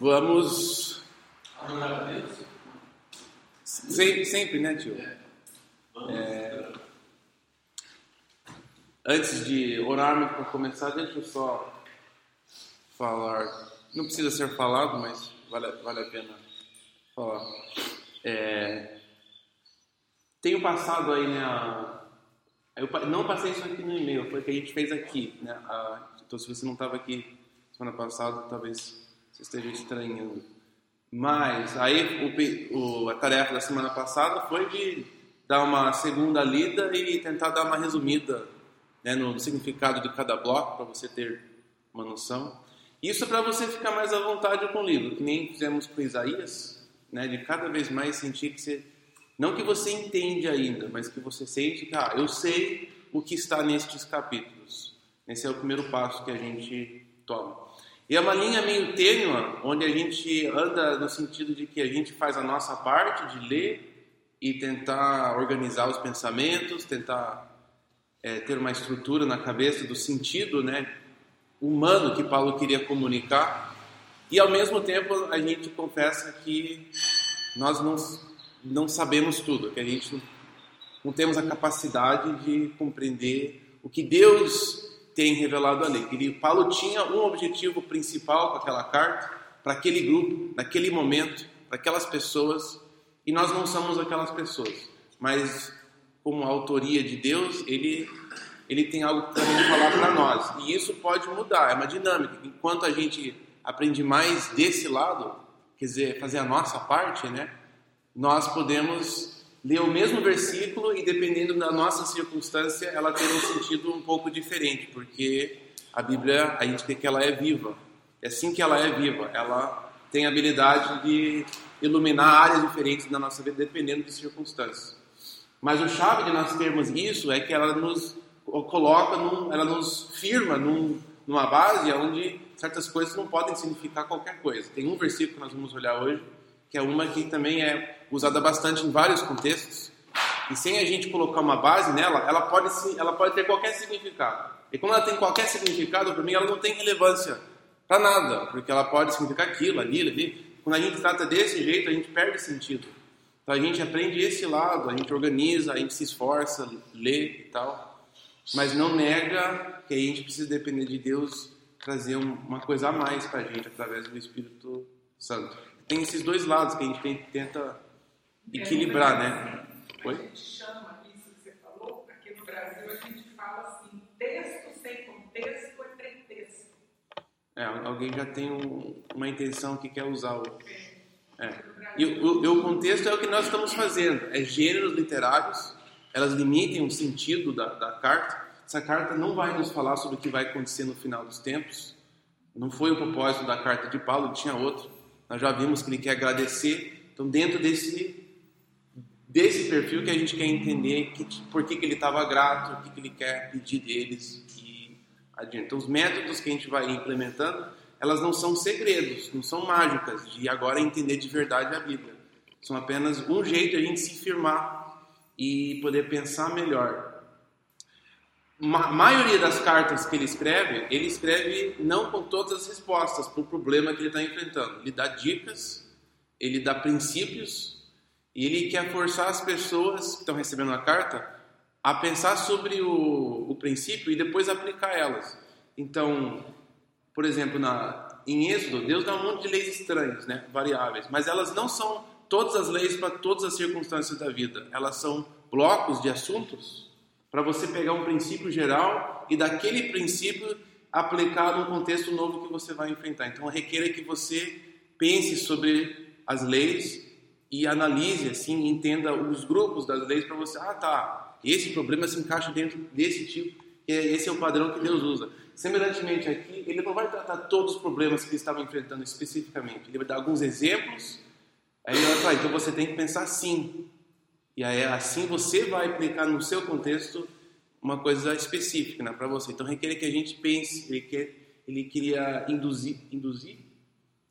Vamos. Adorar a Deus? Sempre, sempre né, tio? Vamos. É, Antes de orarmos para começar, deixa eu só falar. Não precisa ser falado, mas vale, vale a pena falar. É, tenho passado aí, né? a- eu não passei isso aqui no e-mail, foi o que a gente fez aqui, né? a- então, se você não estava aqui semana passada, talvez você esteja estranhando. Mas aí o o- a tarefa da semana passada foi de dar uma segunda lida e tentar dar uma resumida né, no significado de cada bloco para você ter uma noção. Isso é para você ficar mais à vontade com o livro, que nem fizemos com Isaías, né, de cada vez mais sentir que você não que você entende ainda, mas que você sente que ah, eu sei o que está nestes capítulos. Esse é o primeiro passo que a gente toma. E é uma linha meio tênua, onde a gente anda no sentido de que a gente faz a nossa parte de ler e tentar organizar os pensamentos, tentar é, ter uma estrutura na cabeça do sentido né, humano que Paulo queria comunicar. E ao mesmo tempo a gente confessa que nós não, não sabemos tudo, que a gente não, não temos a capacidade de compreender o que Deus tem revelado ali. Ele, Paulo tinha um objetivo principal com aquela carta, para aquele grupo, naquele momento, para aquelas pessoas, e nós não somos aquelas pessoas. Mas, como autoria de Deus, ele, ele tem algo para falar para nós. E isso pode mudar, é uma dinâmica. Enquanto a gente aprende mais desse lado, quer dizer, fazer a nossa parte, né? Nós podemos ler o mesmo versículo e dependendo da nossa circunstância, ela tem um sentido um pouco diferente, porque a Bíblia, a gente vê que ela é viva. É assim que ela é viva, ela tem a habilidade de iluminar áreas diferentes da nossa vida dependendo de circunstâncias. Mas o chave de nós termos isso é que ela nos coloca, num, ela nos firma num, numa base onde certas coisas não podem significar qualquer coisa. Tem um versículo que nós vamos olhar hoje, que é uma que também é usada bastante em vários contextos, e sem a gente colocar uma base nela, ela pode, se- ela pode ter qualquer significado. E quando ela tem qualquer significado, para mim, ela não tem relevância para nada, porque ela pode significar aquilo, ali, ali. Quando a gente trata desse jeito, a gente perde sentido. Então a gente aprende esse lado, a gente organiza, a gente se esforça, lê e tal, mas não nega que a gente precisa depender de Deus trazer um- uma coisa a mais para a gente através do Espírito Santo. Tem esses dois lados que a gente tem- tenta equilibrar, né? A Oi? gente chama isso que você falou, aqui no Brasil a gente fala assim, texto sem contexto é pretexto. É, alguém já tem um- uma intenção que quer usar o. É. Brasil, E o, o- o contexto é o que nós estamos fazendo. É gêneros literários, elas limitem o sentido da, da carta. Essa carta não vai nos falar sobre o que vai acontecer no final dos tempos. Não foi o propósito da carta de Paulo, tinha outro. Nós já vimos que ele quer agradecer. Então, dentro desse desse perfil que a gente quer entender que, por que, que ele estava grato, o que, que ele quer pedir deles e adiante. Então, os métodos que a gente vai implementando, elas não são segredos, não são mágicas de agora entender de verdade a Bíblia. São apenas um jeito de a gente se firmar e poder pensar melhor. Ma maioria das cartas que ele escreve, ele escreve não com todas as respostas para o problema que ele está enfrentando. Ele dá dicas, ele dá princípios e ele quer forçar as pessoas que estão recebendo a carta a pensar sobre o, o princípio e depois aplicar elas. Então, por exemplo, na, em Êxodo, Deus dá um monte de leis estranhas, né, variáveis, mas elas não são todas as leis para todas as circunstâncias da vida. Elas são blocos de assuntos para você pegar um princípio geral e daquele princípio aplicar num contexto novo que você vai enfrentar. Então, requer que você pense sobre as leis e analise, assim, entenda os grupos das leis para você, ah, tá, esse problema se encaixa dentro desse tipo, e esse é o padrão que Deus usa. Semelhantemente aqui, ele não vai tratar todos os problemas que estavam enfrentando especificamente, ele vai dar alguns exemplos, aí ele vai falar, então você tem que pensar assim, e aí assim você vai aplicar no seu contexto uma coisa específica né, para você. Então requer que a gente pense, ele, quer, ele queria induzir, induzir,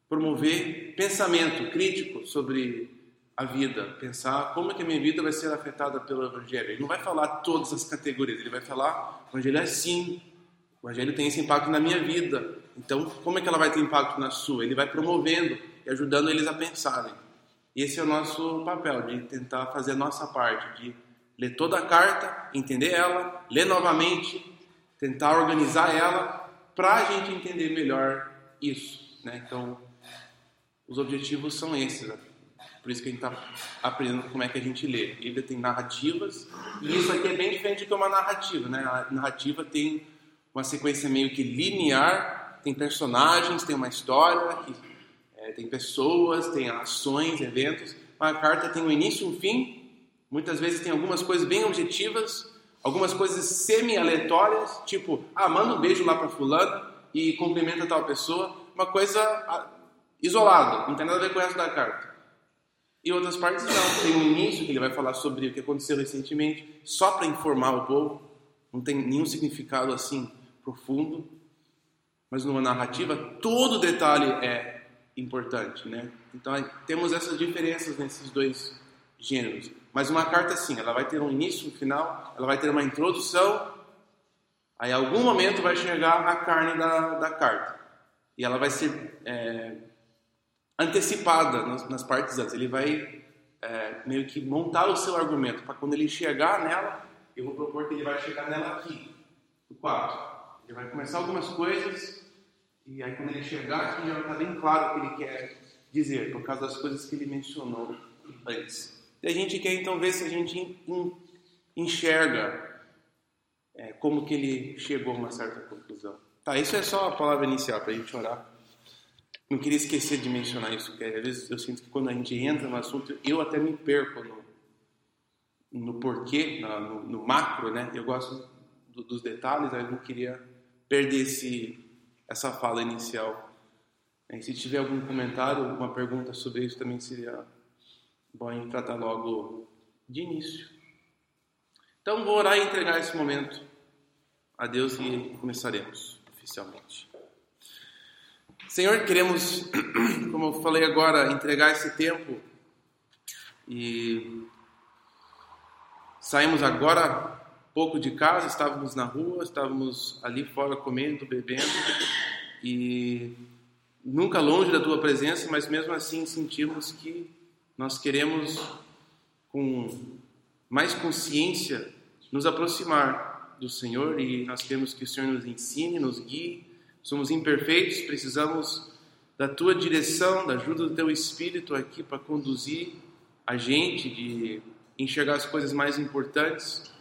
promover pensamento crítico sobre a vida, pensar como é que a minha vida vai ser afetada pelo Evangelho. Ele não vai falar todas as categorias, ele vai falar o Evangelho é assim, o Evangelho tem esse impacto na minha vida. Então, como é que ela vai ter impacto na sua? Ele vai promovendo e ajudando eles a pensarem. Esse é o nosso papel, de tentar fazer a nossa parte, de ler toda a carta, entender ela, ler novamente, tentar organizar ela para a gente entender melhor isso. Né? Então, os objetivos são esses. Né? Por isso que a gente está aprendendo como é que a gente lê. Bíblia tem narrativas, e isso aqui é bem diferente do que uma narrativa. Né? A narrativa tem uma sequência meio que linear, tem personagens, tem uma história, é, tem pessoas, tem ações, eventos. Uma carta tem um início um fim, Muitas vezes tem algumas coisas bem objetivas, algumas coisas semi-aleatórias, tipo, ah, manda um beijo lá para fulana e cumprimenta tal pessoa, uma coisa ah, isolada, não tem nada a ver com o resto da carta. E outras partes não, tem um início que ele vai falar sobre o que aconteceu recentemente, só para informar o povo, não tem nenhum significado assim profundo, mas numa narrativa todo detalhe é importante, né? Então temos essas diferenças nesses dois gêneros. Mas uma carta sim, ela vai ter um início, um final, ela vai ter uma introdução, aí em algum momento vai chegar a carne da, da carta. E ela vai ser é, antecipada nas, nas, partes antes. Ele vai é, meio que montar o seu argumento, para quando ele chegar nela, eu vou propor que ele vai chegar nela aqui, no 4. Ele vai começar algumas coisas, e aí quando ele chegar aqui já está bem claro o que ele quer dizer, por causa das coisas que ele mencionou antes. E a gente quer então ver se a gente enxerga é, como que ele chegou a uma certa conclusão. Tá, isso é só a palavra inicial para a gente orar. Não queria esquecer de mencionar isso, porque às vezes eu sinto que quando a gente entra no assunto, eu até me perco no, no porquê, no, no macro, né? Eu gosto do, dos detalhes, eu não queria perder esse, essa fala inicial. E se tiver algum comentário, alguma pergunta sobre isso, também seria Bom, tratar logo de início. Então, vou orar e entregar esse momento a Deus e começaremos oficialmente. Senhor, queremos, como eu falei agora, entregar esse tempo e saímos agora pouco de casa, estávamos na rua, estávamos ali fora comendo, bebendo e nunca longe da tua presença, mas mesmo assim sentimos que nós queremos, com mais consciência, nos aproximar do Senhor e nós queremos que o Senhor nos ensine, nos guie. Somos imperfeitos, precisamos da tua direção, da ajuda do teu Espírito aqui para conduzir a gente, de enxergar as coisas mais importantes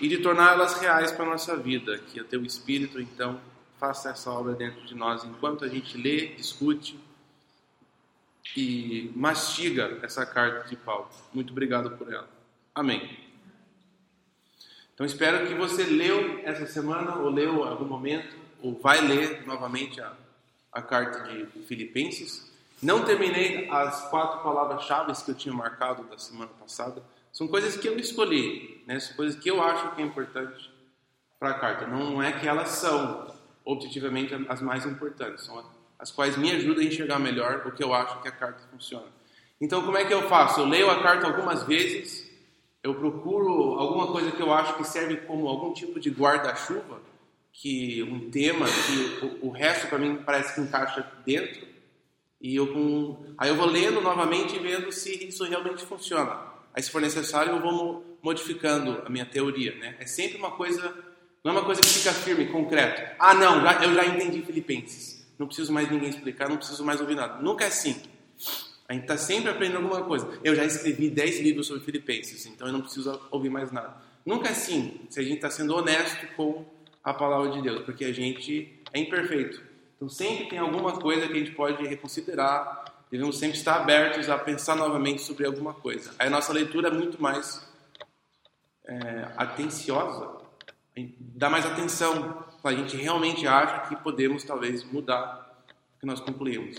e de torná-las reais para a nossa vida. Que o teu Espírito, então, faça essa obra dentro de nós enquanto a gente lê, discute e mastiga essa carta de Paulo. Muito obrigado por ela. Amém. Então espero que você leu essa semana, ou leu algum momento, ou vai ler novamente a, a carta de Filipenses. Não terminei as quatro palavras-chave que eu tinha marcado da semana passada. São coisas que eu escolhi, né? são coisas que eu acho que é importante para a carta. Não é que elas são objetivamente as mais importantes, são as quais me ajudam a enxergar melhor o que eu acho que a carta funciona. Então, como é que eu faço? Eu leio a carta algumas vezes, eu procuro alguma coisa que eu acho que serve como algum tipo de guarda-chuva, que um tema que o, o resto para mim parece que encaixa dentro, e eu com, aí eu vou lendo novamente e vendo se isso realmente funciona. Aí, se for necessário, eu vou modificando a minha teoria, né? É sempre uma coisa, não é uma coisa que fica firme, concreto. Ah, não, já, eu já entendi Filipenses não preciso mais ninguém explicar, não preciso mais ouvir nada. Nunca é assim. A gente está sempre aprendendo alguma coisa. Eu já escrevi 10 livros sobre Filipenses, então eu não preciso ouvir mais nada. Nunca é assim, se a gente está sendo honesto com a palavra de Deus, porque a gente é imperfeito. Então sempre tem alguma coisa que a gente pode reconsiderar, devemos sempre estar abertos a pensar novamente sobre alguma coisa. Aí a nossa leitura é muito mais é, atenciosa, dá mais atenção a gente realmente acha que podemos talvez mudar o que nós concluímos.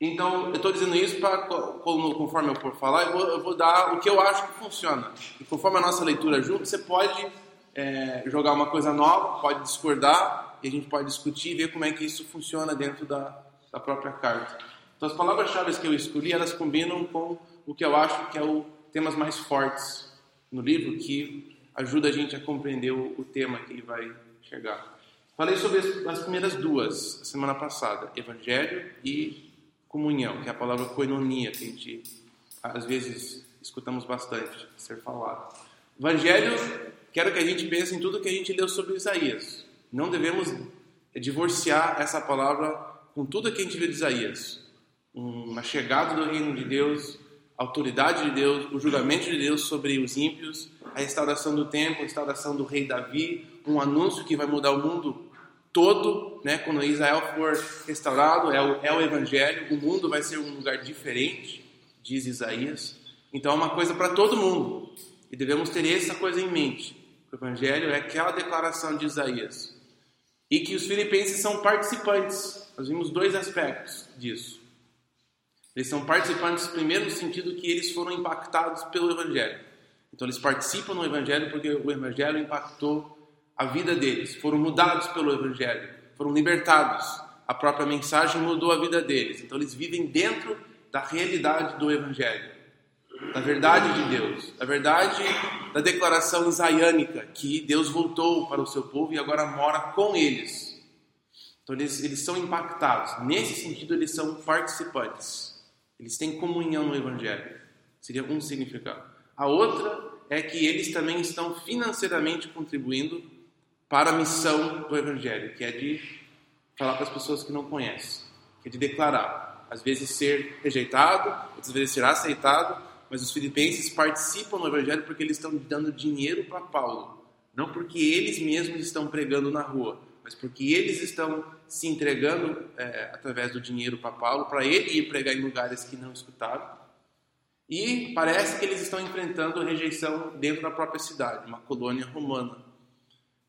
Então, eu estou dizendo isso para, conforme eu for falar, eu vou, eu vou, dar o que eu acho que funciona. E conforme a nossa leitura junto, você pode é, jogar uma coisa nova, pode discordar, e a gente pode discutir e ver como é que isso funciona dentro da, da própria carta. Então, as palavras-chave que eu escolhi, elas combinam com o que eu acho que é o temas mais fortes no livro, que ajuda a gente a compreender o, tema que vai chegar. Falei sobre as, as primeiras duas semana passada, evangelho e comunhão, que é a palavra koinonia, que a gente às vezes escutamos bastante ser falado. Evangelho, quero que a gente pense em tudo que a gente leu sobre Isaías. Não devemos divorciar essa palavra com tudo que a gente viu de Isaías. Uma chegada do reino de Deus, a autoridade de Deus, o julgamento de Deus sobre os ímpios, a restauração do templo, a restauração do rei Davi, um anúncio que vai mudar o mundo todo, né? Quando Israel for restaurado, é o, é o evangelho, o mundo vai ser um lugar diferente, diz Isaías. Então é uma coisa para todo mundo. E devemos ter essa coisa em mente. O evangelho é aquela declaração de Isaías. E que os filipenses são participantes. Nós vimos dois aspectos disso. Eles são participantes, primeiro, no sentido que eles foram impactados pelo Evangelho. Então, eles participam no Evangelho porque o Evangelho impactou a vida deles. Foram mudados pelo Evangelho, foram libertados. A própria mensagem mudou a vida deles. Então, eles vivem dentro da realidade do Evangelho, da verdade de Deus, da verdade da declaração isaiânica que Deus voltou para o seu povo e agora mora com eles. Então, eles, eles são impactados. Nesse sentido, eles são participantes. Eles têm comunhão no Evangelho. Seria um significado. A outra é que eles também estão financeiramente contribuindo para a missão do Evangelho, que é de falar para as pessoas que não conhecem, que é de declarar. Às vezes ser rejeitado, outras vezes ser aceitado, mas os filipenses participam no Evangelho porque eles estão dando dinheiro para Paulo, não porque eles mesmos estão pregando na rua, mas porque eles estão se entregando é, através do dinheiro para Paulo, para ele ir pregar em lugares que não escutaram. E parece que eles estão enfrentando rejeição dentro da própria cidade, uma colônia romana.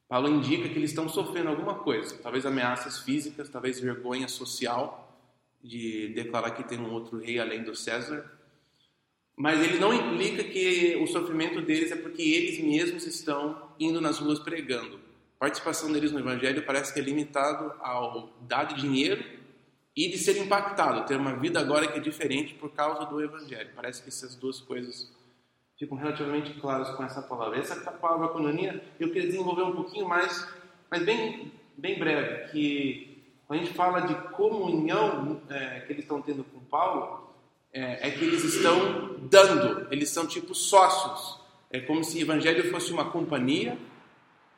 Paulo indica que eles estão sofrendo alguma coisa, talvez ameaças físicas, talvez vergonha social de declarar que tem um outro rei além do César. Mas ele não implica que o sofrimento deles é porque eles mesmos estão indo nas ruas pregando participação deles no Evangelho parece que é limitado ao dar dinheiro e de ser impactado, ter uma vida agora que é diferente por causa do Evangelho. Parece que essas duas coisas ficam relativamente claras com essa palavra. Essa palavra cononia eu queria desenvolver um pouquinho mais, mas bem, bem breve, que quando a gente fala de comunhão é, que eles estão tendo com Paulo, é, é que eles estão dando, eles são tipo sócios. É como se o Evangelho fosse uma companhia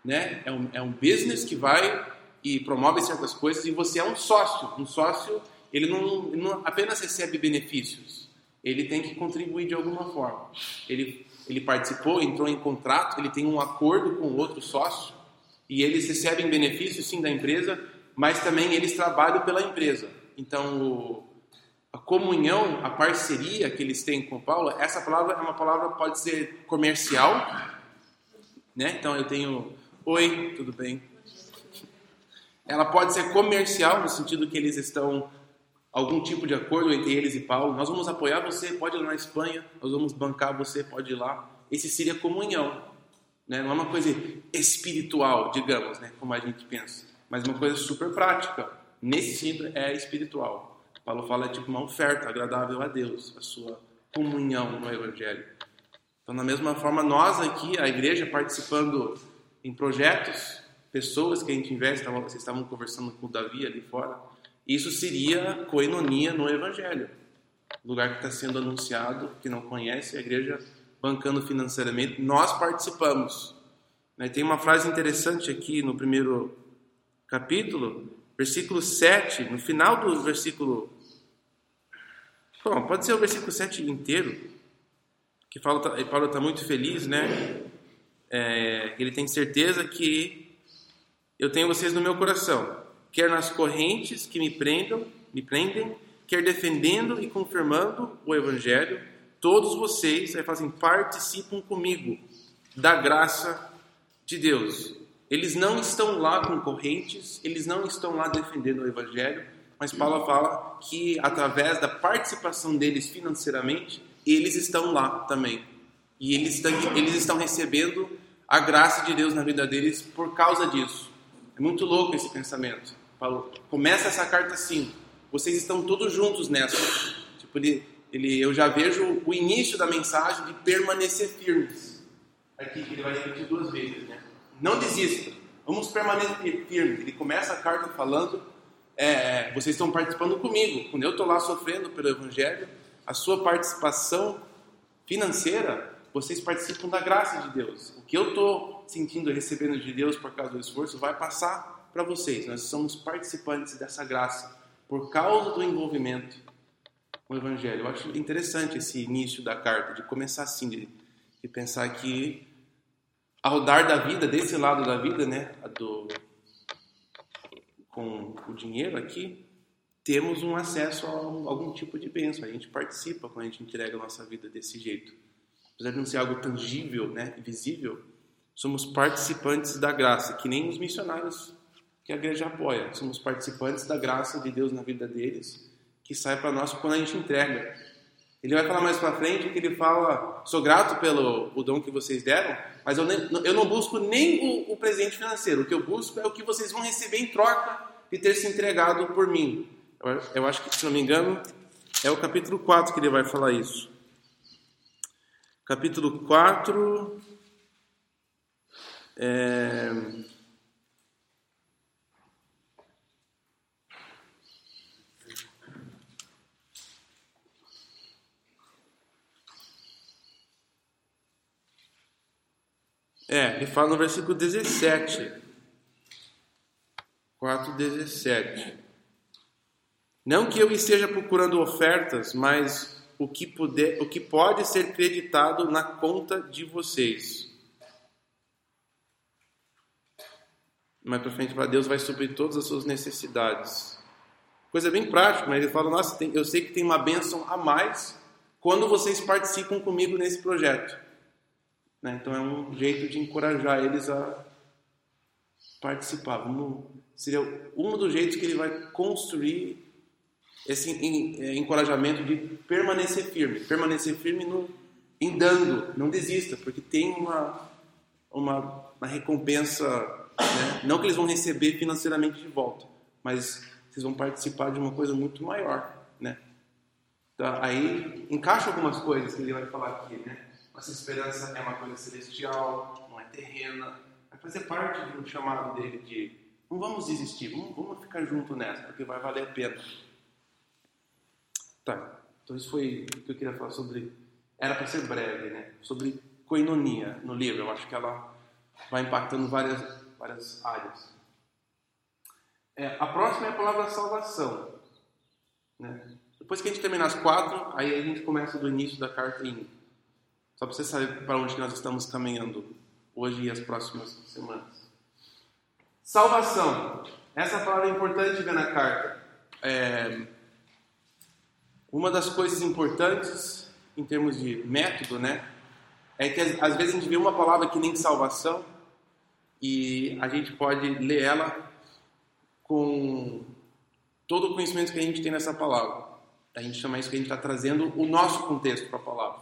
né? É um, é um business que vai e promove certas coisas e você é um sócio. Um sócio, ele não, não apenas recebe benefícios, ele tem que contribuir de alguma forma. Ele, ele participou, entrou em contrato, ele tem um acordo com outro sócio e eles recebem benefícios sim da empresa, mas também eles trabalham pela empresa. Então, o, a comunhão, a parceria que eles têm com Paulo, essa palavra é uma palavra pode ser comercial, né? Então eu tenho Oi, tudo bem? Ela pode ser comercial, no sentido que eles estão algum tipo de acordo entre eles e Paulo. Nós vamos apoiar você, pode ir lá na Espanha, nós vamos bancar você, pode ir lá. Esse seria comunhão. Né? Não é uma coisa espiritual, digamos, né? como a gente pensa, mas uma coisa super prática. Nesse sentido, é espiritual. Paulo fala tipo uma oferta agradável a Deus, a sua comunhão no Evangelho. Então, da mesma forma, nós aqui, a igreja, participando em projetos, pessoas que a gente investe, vocês estavam conversando com o Davi ali fora, isso seria coenonia no Evangelho. Lugar que está sendo anunciado, que não conhece, a igreja bancando financeiramente, nós participamos. Né, tem uma frase interessante aqui no primeiro capítulo, versículo 7, no final do versículo. Bom, pode ser o versículo 7 inteiro, que Paulo está tá muito feliz, né? É, ele tem certeza que eu tenho vocês no meu coração, quer nas correntes que me prendam, me prendem, quer defendendo e confirmando o evangelho, todos vocês aí fazem participam comigo da graça de Deus. Eles não estão lá com correntes, eles não estão lá defendendo o evangelho, mas Paulo fala que através da participação deles financeiramente, eles estão lá também. E eles estão, eles estão recebendo a graça de Deus na vida deles por causa disso. É muito louco esse pensamento. Paulo começa essa carta assim: vocês estão todos juntos nessa. Tipo, ele, ele, eu já vejo o início da mensagem de permanecer firmes. Aqui que ele vai repetir duas vezes, né? Não desista. vamos permanecer firmes. Ele começa a carta falando: é, vocês estão participando comigo. Quando eu estou lá sofrendo pelo Evangelho, a sua participação financeira, vocês participam da graça de Deus. O que eu estou sentindo e recebendo de Deus por causa do esforço vai passar para vocês. Nós somos participantes dessa graça por causa do envolvimento com o Evangelho. Eu acho interessante esse início da carta, de começar assim, de, de pensar que ao dar da vida, desse lado da vida, né, do, com o dinheiro aqui, temos um acesso a algum tipo de bênção. A gente participa quando a gente entrega a nossa vida desse jeito. Apesar de não ser algo tangível, né, visível, somos participantes da graça, que nem os missionários que a igreja apoia. Somos participantes da graça de Deus na vida deles, que sai para nós quando a gente entrega. Ele vai falar mais para frente que ele fala: sou grato pelo o dom que vocês deram, mas eu, nem, eu não busco nem o, o presente financeiro. O que eu busco é o que vocês vão receber em troca de ter se entregado por mim. Eu, eu acho que, se não me engano, é o capítulo 4 que ele vai falar isso. Capítulo 4. É, É, ele fala no versículo 17. 4, 17. Não que eu esteja procurando ofertas, mas o que, puder, o que pode ser creditado na conta de vocês. Mais para frente, para Deus vai suprir todas as suas necessidades. Coisa bem prática, mas ele fala: Nossa, tem, eu sei que tem uma bênção a mais quando vocês participam comigo nesse projeto. Né? Então é um jeito de encorajar eles a participar. Vamos, seria um dos jeitos que ele vai construir esse é, encorajamento de permanecer firme. Permanecer firme no, em dando, não desista, porque tem uma, uma, uma recompensa, né? não que eles vão receber financeiramente de volta, mas vocês vão participar de uma coisa muito maior. Né? Então, aí encaixa algumas coisas que ele vai falar aqui, né? Nossa esperança é uma coisa celestial, não é terrena. Vai fazer parte do chamado dele de não vamos desistir, vamos, vamos ficar junto nessa, porque vai valer a pena. Tá, então isso foi o que eu queria falar sobre. Era para ser breve, né? Sobre coinonia no livro. Eu acho que ela vai impactando várias, várias áreas. É, a próxima é a palavra salvação. Né? Depois que a gente terminar as quatro, aí a gente começa do início da carta em só para você saber para onde nós estamos caminhando hoje e as próximas semanas. Salvação. Essa palavra é importante ver na carta. É, uma das coisas importantes em termos de método, né, é que às vezes a gente vê uma palavra que nem salvação e a gente pode ler ela com todo o conhecimento que a gente tem nessa palavra. A gente chama isso que a gente está trazendo o nosso contexto para a palavra.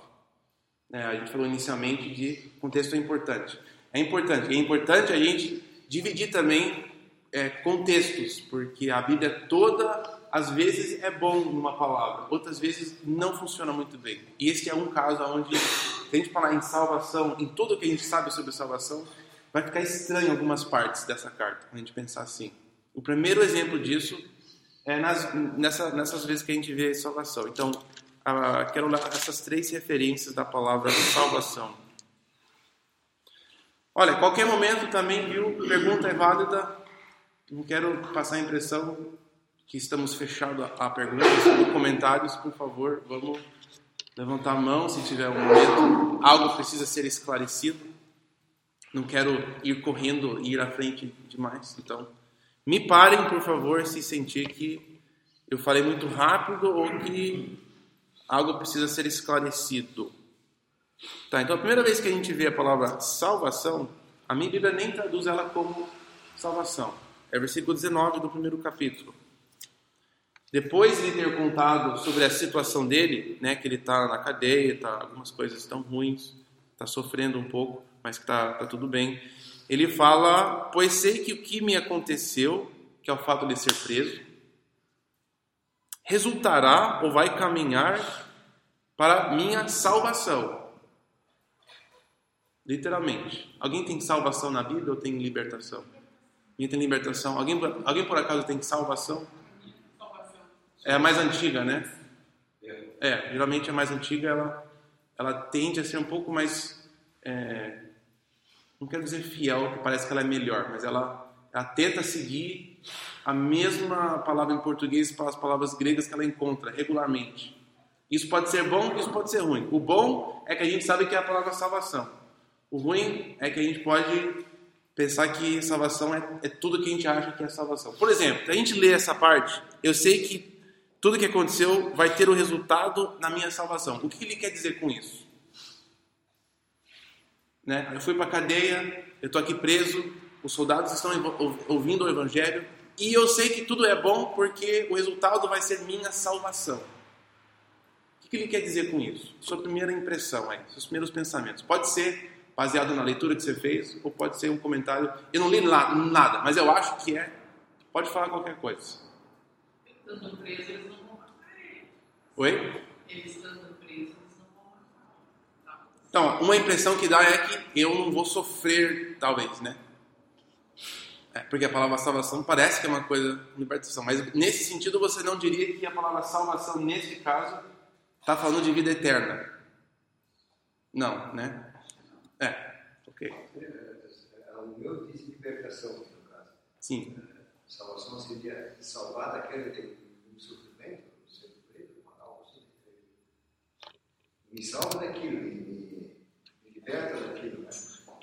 É, a gente falou inicialmente de contexto é importante. É importante. É importante a gente dividir também é, contextos, porque a Bíblia toda, às vezes, é bom numa palavra, outras vezes não funciona muito bem. E esse é um caso onde, se a gente falar em salvação, em tudo que a gente sabe sobre salvação, vai ficar estranho algumas partes dessa carta, quando a gente pensar assim. O primeiro exemplo disso é nas, nessa, nessas vezes que a gente vê salvação. Então, ah, quero ler essas três referências da palavra salvação. Olha, qualquer momento também, viu? Pergunta é válida. Não quero passar a impressão que estamos fechados a perguntas ou comentários. Por favor, vamos levantar a mão se tiver um momento. Algo precisa ser esclarecido. Não quero ir correndo e ir à frente demais. Então, me parem, por favor, se sentir que eu falei muito rápido ou que algo precisa ser esclarecido. Tá, então a primeira vez que a gente vê a palavra salvação, a minha Bíblia nem traduz ela como salvação. É versículo 19 do primeiro capítulo. Depois de ter contado sobre a situação dele, né, que ele está na cadeia, tá, algumas coisas estão ruins, está sofrendo um pouco, mas está tá tudo bem. Ele fala: Pois sei que o que me aconteceu, que é o fato de ser preso, resultará ou vai caminhar para minha salvação. Literalmente. Alguém tem salvação na Bíblia ou tem libertação? Minha tem libertação. Alguém, alguém por acaso tem salvação? É a mais antiga, né? É, geralmente a mais antiga ela, ela tende a ser um pouco mais. é, não quero dizer fiel, que parece que ela é melhor, mas ela, ela tenta seguir a mesma palavra em português para as palavras gregas que ela encontra regularmente. Isso pode ser bom, isso pode ser ruim. O bom é que a gente sabe que é a palavra salvação. O ruim é que a gente pode pensar que salvação é, é tudo que a gente acha que é salvação. Por exemplo, se a gente lê essa parte, eu sei que tudo que aconteceu vai ter o resultado na minha salvação. O que ele quer dizer com isso? Né? Eu fui para a cadeia, eu estou aqui preso, os soldados estão ouvindo o evangelho e eu sei que tudo é bom porque o resultado vai ser minha salvação. O que ele quer dizer com isso? Sua primeira impressão aí, seus primeiros pensamentos. Pode ser baseado na leitura que você fez ou pode ser um comentário. Eu não li nada, mas eu acho que é. Pode falar qualquer coisa. Estando presos, eles não vão matar ele. Oi? Eles estando presos, eles não vão matar. Então, uma impressão que dá é que eu não vou sofrer, talvez, né? É, porque a palavra salvação parece que é uma coisa de libertação, mas nesse sentido você não diria que a palavra salvação, nesse caso, está falando de vida eterna. Não, né? É, ok. É, O meu diz libertação, no caso. Sim. Salvação seria salvar daquele do sofrimento, preso, algo assim. Me salva daquilo, me, me, me liberta daquilo. Né?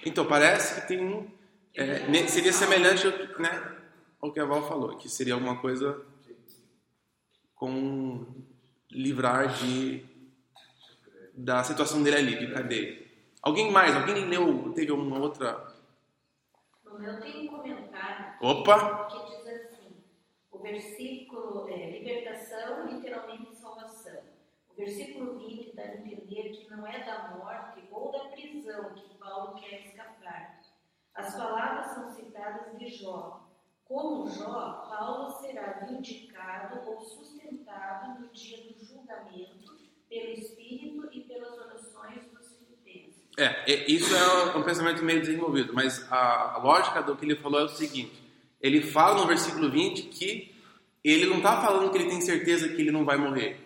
Então, parece que tem um. é, seria semelhante né, ao que a Val falou, que seria alguma coisa com livrar de da situação dele ali, de cadeia. Alguém mais? Alguém leu, teve uma outra. Meu tem um comentário Opa! que o versículo é libertação, literalmente salvação. O versículo 20 dá a entender que não é da morte ou da prisão que Paulo quer escapar. As palavras são citadas de Jó. Como Jó, Paulo será vindicado ou sustentado no dia do julgamento pelo Espírito e pelas orações dos filipenses. É, é, isso é um pensamento meio desenvolvido, mas a, a lógica do que ele falou é o seguinte: ele fala no versículo 20 que ele não está falando que ele tem certeza que ele não vai morrer.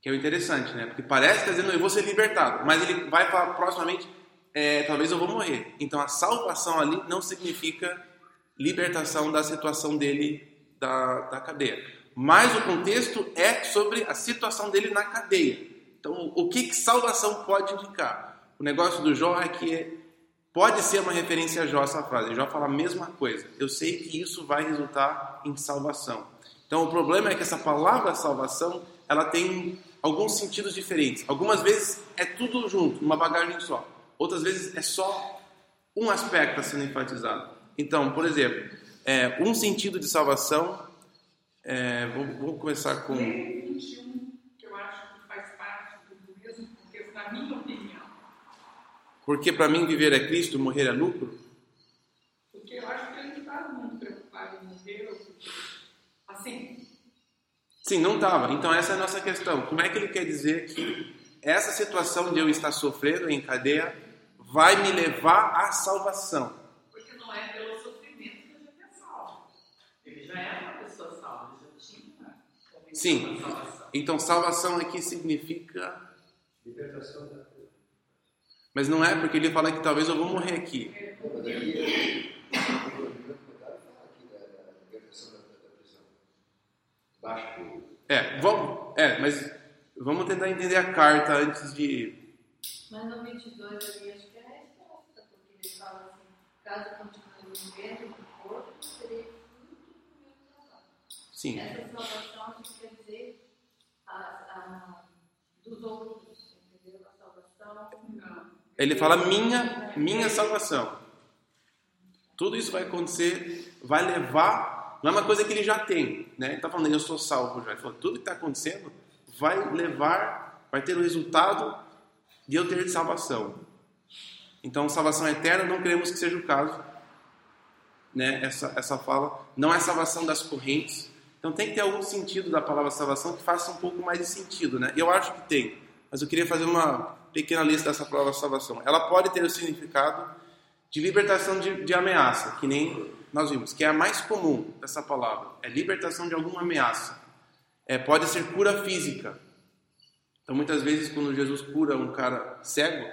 Que é o interessante, né? Porque parece que está dizendo eu vou ser libertado, mas ele vai falar proximamente, é, talvez eu vou morrer. Então a salvação ali não significa libertação da situação dele da, da cadeia. Mas o contexto é sobre a situação dele na cadeia. Então, o que, que salvação pode indicar? O negócio do Jó é que pode ser uma referência a Jó essa frase. Jó fala a mesma coisa. Eu sei que isso vai resultar em salvação. Então, o problema é que essa palavra salvação, ela tem alguns sentidos diferentes. Algumas vezes é tudo junto, numa bagagem só. Outras vezes é só um aspecto a sendo enfatizado. Então, por exemplo, é, um sentido de salvação, é, vou, vou começar com... Lei 21, que eu acho que faz parte do mesmo contexto, na minha opinião. Porque para mim viver é Cristo, morrer é lucro? Porque eu acho que ele não está muito preocupado em morrer. ou- Assim, Sim, não estava. Então essa é a nossa questão. Como é que ele quer dizer que essa situação de eu estar sofrendo em cadeia vai me levar à salvação? porque não é pelo sofrimento que gente é salvo. Ele já é uma pessoa salva, ele já tinha Sim. salvação. Então salvação aqui significa... Libertação da Mas não é porque ele fala que talvez eu vou morrer aqui. Do. É, vamos, é, mas vamos tentar entender a carta antes de... Mas no 22 ali acho que é a resposta, porque ele fala assim, caso continue vivendo no corpo, serei fruto do meu trabalho. Sim, Essa salvação quer dizer a, a, dos outros, entendeu? A salvação. Não. Ele fala minha, minha salvação. Tudo isso vai acontecer, vai levar, não é uma coisa que ele já tem, né? Ele está falando, eu sou salvo já. Ele falou, tudo que está acontecendo vai levar, vai ter o resultado de eu ter salvação. Então, salvação eterna, não queremos que seja o caso, né? Essa, essa fala não é salvação das correntes. Então, tem que ter algum sentido da palavra salvação que faça um pouco mais de sentido, né? Eu acho que tem, mas eu queria fazer uma pequena lista dessa palavra salvação. Ela pode ter o significado de libertação de, de ameaça, que nem nós vimos que é a mais comum dessa palavra, é libertação de alguma ameaça. É, pode ser cura física. Então, muitas vezes, quando Jesus cura um cara cego,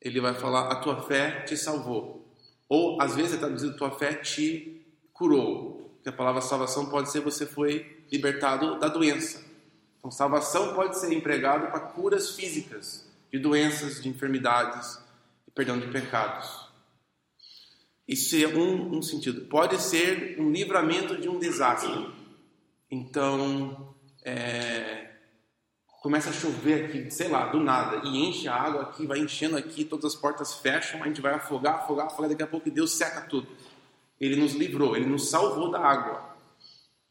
ele vai falar: A tua fé te salvou. Ou, às vezes, é traduzido: Tua fé te curou. Porque a palavra salvação pode ser você foi libertado da doença. Então, salvação pode ser empregado para curas físicas, de doenças, de enfermidades, e perdão de pecados. Isso é um, um sentido. Pode ser um livramento de um desastre. Então, é, começa a chover aqui, sei lá, do nada, e enche a água aqui, vai enchendo aqui, todas as portas fecham, a gente vai afogar, afogar, afogar, daqui a pouco Deus seca tudo. Ele nos livrou, ele nos salvou da água,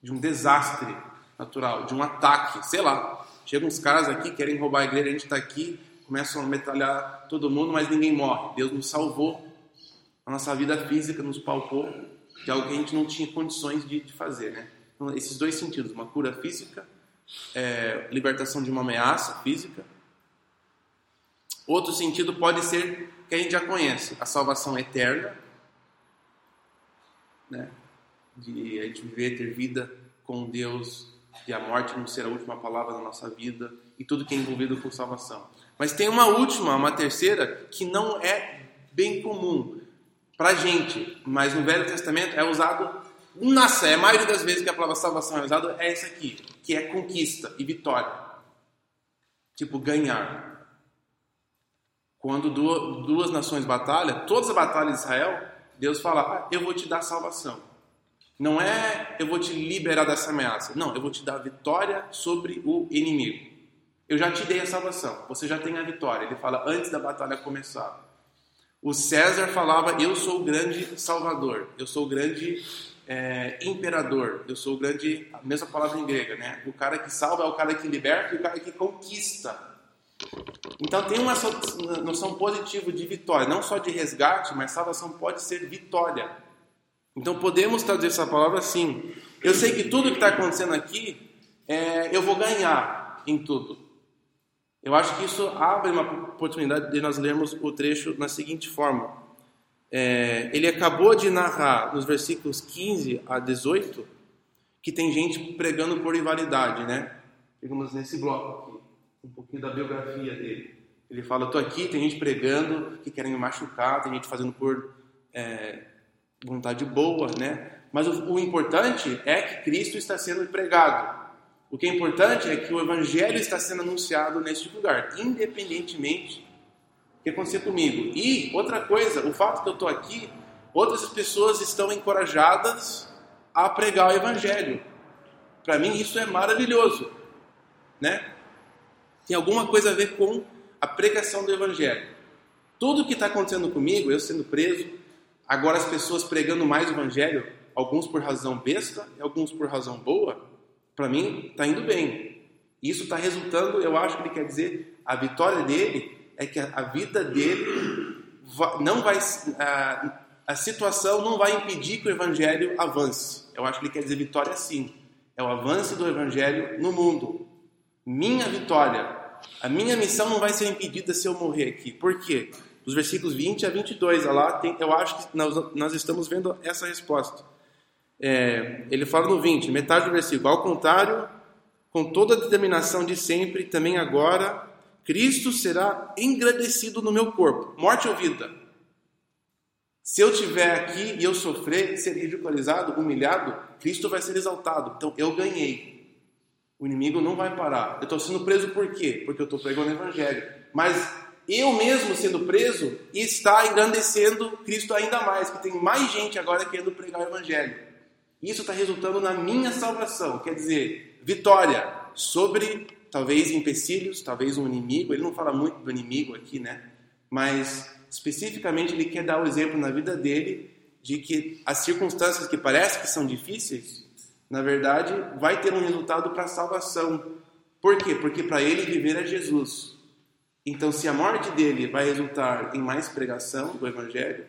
de um desastre natural, de um ataque, sei lá. Chegam uns caras aqui, querem roubar a igreja, a gente está aqui, começam a metralhar todo mundo, mas ninguém morre. Deus nos salvou a nossa vida física nos palpou de algo que a gente não tinha condições de, de fazer, né? Então, esses dois sentidos, uma cura física, é, libertação de uma ameaça física. Outro sentido pode ser que a gente já conhece, a salvação eterna, né? De a gente viver, ter vida com Deus, e a morte não ser a última palavra da nossa vida, e tudo que é envolvido com salvação. Mas tem uma última, uma terceira, que não é bem comum, para gente, mas no Velho Testamento é usado, nossa, é a maioria das vezes que a palavra salvação é usada é essa aqui, que é conquista e vitória. Tipo, ganhar. Quando duas, duas nações batalham, todas as batalhas de Israel, Deus fala, ah, eu vou te dar salvação. Não é eu vou te liberar dessa ameaça. Não, eu vou te dar vitória sobre o inimigo. Eu já te dei a salvação, você já tem a vitória. Ele fala antes da batalha começar. O César falava: Eu sou o grande salvador, eu sou o grande é, imperador, eu sou o grande. A mesma palavra em grega, né? O cara que salva é o cara que liberta e o cara que conquista. Então tem uma noção positiva de vitória, não só de resgate, mas salvação pode ser vitória. Então podemos traduzir essa palavra assim. Eu sei que tudo que está acontecendo aqui, é, eu vou ganhar em tudo. Eu acho que isso abre uma oportunidade de nós lermos o trecho na seguinte forma. É, ele acabou de narrar nos versículos 15 a 18 que tem gente pregando por rivalidade, né? Digamos nesse bloco aqui, um pouquinho da biografia dele. Ele fala: "Estou aqui, tem gente pregando que querem me machucar, tem gente fazendo por é, vontade boa, né? Mas o, o importante é que Cristo está sendo pregado. O que é importante é que o Evangelho está sendo anunciado neste lugar, independentemente do que acontecer comigo. E outra coisa, o fato que eu estou aqui, outras pessoas estão encorajadas a pregar o Evangelho. Para mim isso é maravilhoso, né? Tem alguma coisa a ver com a pregação do Evangelho. Tudo que está acontecendo comigo, eu sendo preso, agora as pessoas pregando mais o Evangelho, alguns por razão besta e alguns por razão boa, para mim, está indo bem. Isso está resultando, eu acho que ele quer dizer, a vitória dele é que a, vida dele não vai, a, a situação não vai impedir que o evangelho avance. Eu acho que ele quer dizer vitória sim. É o avanço do evangelho no mundo. Minha vitória, a minha missão não vai ser impedida se eu morrer aqui. Por quê? Dos versículos 20 a 22, lá tem, eu acho que nós, nós estamos vendo essa resposta. É, ele fala no 20, metade do versículo. Ao contrário, com toda a determinação de sempre, também agora, Cristo será engrandecido no meu corpo, morte ou vida. Se eu estiver aqui e eu sofrer, ser ridicularizado, humilhado, Cristo vai ser exaltado. Então eu ganhei. O inimigo não vai parar. Eu estou sendo preso por quê? Porque eu estou pregando o Evangelho. Mas eu mesmo sendo preso, está engrandecendo Cristo ainda mais, que tem mais gente agora querendo pregar o Evangelho. Isso está resultando na minha salvação, quer dizer, vitória sobre talvez empecilhos, talvez um inimigo. Ele não fala muito do inimigo aqui, né? Mas especificamente ele quer dar o exemplo na vida dele de que as circunstâncias que parecem que são difíceis, na verdade, vai ter um resultado para a salvação. Por quê? Porque para ele viver é Jesus. Então, se a morte dele vai resultar em mais pregação do Evangelho,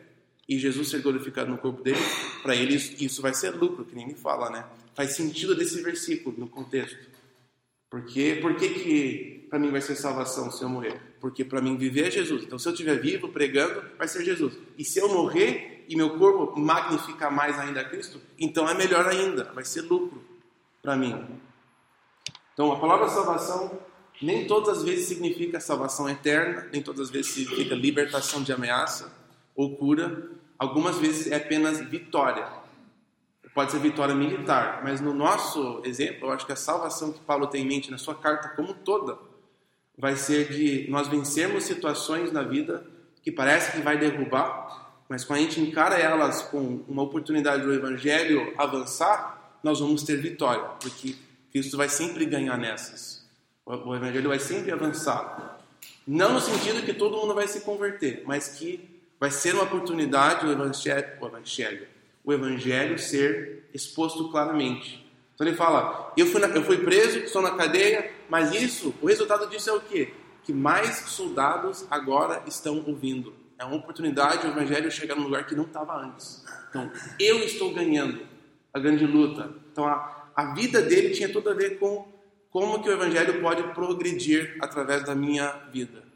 e Jesus ser glorificado no corpo dele, para ele isso vai ser lucro, que nem me fala, né? Faz sentido desse versículo no contexto. Porque por que, que para mim vai ser salvação se eu morrer? Porque para mim viver é Jesus. Então, se eu estiver vivo pregando, vai ser Jesus. E se eu morrer e meu corpo magnificar mais ainda a Cristo, então é melhor ainda, vai ser lucro para mim. Então, a palavra salvação nem todas as vezes significa salvação eterna, nem todas as vezes significa libertação de ameaça ou cura. Algumas vezes é apenas vitória. Pode ser vitória militar, mas no nosso exemplo, eu acho que a salvação que Paulo tem em mente na sua carta como toda vai ser de nós vencermos situações na vida que parece que vai derrubar, mas quando a gente encara elas com uma oportunidade do evangelho avançar, nós vamos ter vitória, porque Cristo vai sempre ganhar nessas. O evangelho vai sempre avançar. Não no sentido que todo mundo vai se converter, mas que vai ser uma oportunidade o evangelho, o evangelho, o evangelho ser exposto claramente. Então ele fala: eu fui, na, eu fui preso, estou na cadeia, mas isso, o resultado disso é o quê? Que mais soldados agora estão ouvindo. É uma oportunidade o evangelho chegar num lugar que não estava antes. Então, eu estou ganhando a grande luta. Então, a, a vida dele tinha tudo a ver com como que o evangelho pode progredir através da minha vida.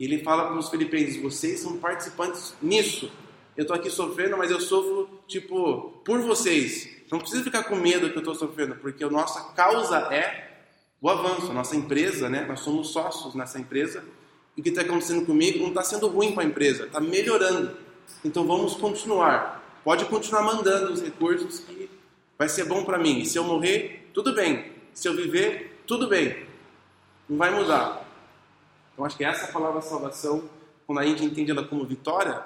Ele fala para os filipenses: vocês são participantes nisso. Eu estou aqui sofrendo, mas eu sofro tipo por vocês. Não precisa ficar com medo que eu estou sofrendo, porque a nossa causa é o avanço. A nossa empresa, né? Nós somos sócios nessa empresa. E o que está acontecendo comigo não está sendo ruim para a empresa, está melhorando. Então vamos continuar. Pode continuar mandando os recursos que vai ser bom para mim. E se eu morrer, tudo bem. Se eu viver, tudo bem. Não vai mudar. Então acho que essa palavra salvação, quando a gente entende ela como vitória,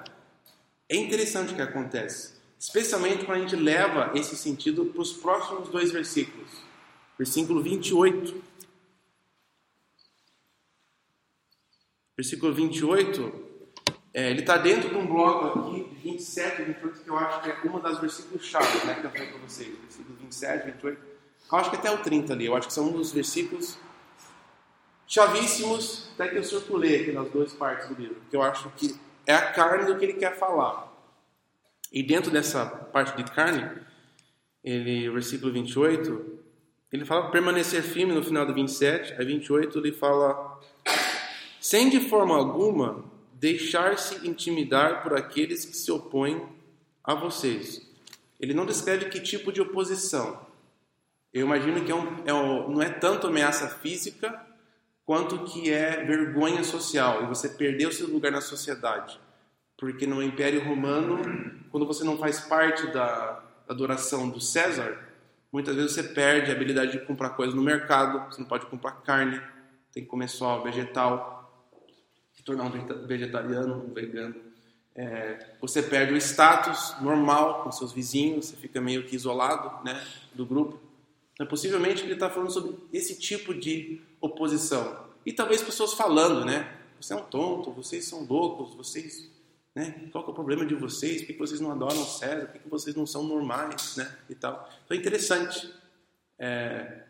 é interessante o que acontece. Especialmente quando a gente leva esse sentido para os próximos dois versículos. Versículo 28. Versículo 28, é, ele está dentro de um bloco aqui, 27 e 28, que eu acho que é uma das versículos chaves né, que eu falei para vocês. Versículo 27, 28. Eu acho que até o 30 ali, eu acho que são um dos versículos chavíssimos, até que eu circulei aqui nas duas partes do livro, porque eu acho que é a carne do que ele quer falar. E dentro dessa parte de carne, ele, versículo 28, ele fala permanecer firme no final do 27, aí 28 ele fala sem de forma alguma deixar-se intimidar por aqueles que se opõem a vocês. Ele não descreve que tipo de oposição. Eu imagino que é um, é um, não é tanto ameaça física quanto que é vergonha social e você perder o seu lugar na sociedade. Porque no Império Romano, quando você não faz parte da adoração do César, muitas vezes você perde a habilidade de comprar coisas no mercado, você não pode comprar carne, tem que comer só vegetal, se tornar um vegetariano, um vegano. É, você perde o status normal com seus vizinhos, você fica meio que isolado né, do grupo. Então, possivelmente ele está falando sobre esse tipo de oposição. E talvez pessoas falando, né? Você é um tonto, vocês são loucos, vocês né? Qual é o problema de vocês? Por que vocês não adoram César? Por que vocês não são normais? Né? E tal. Então é interessante é,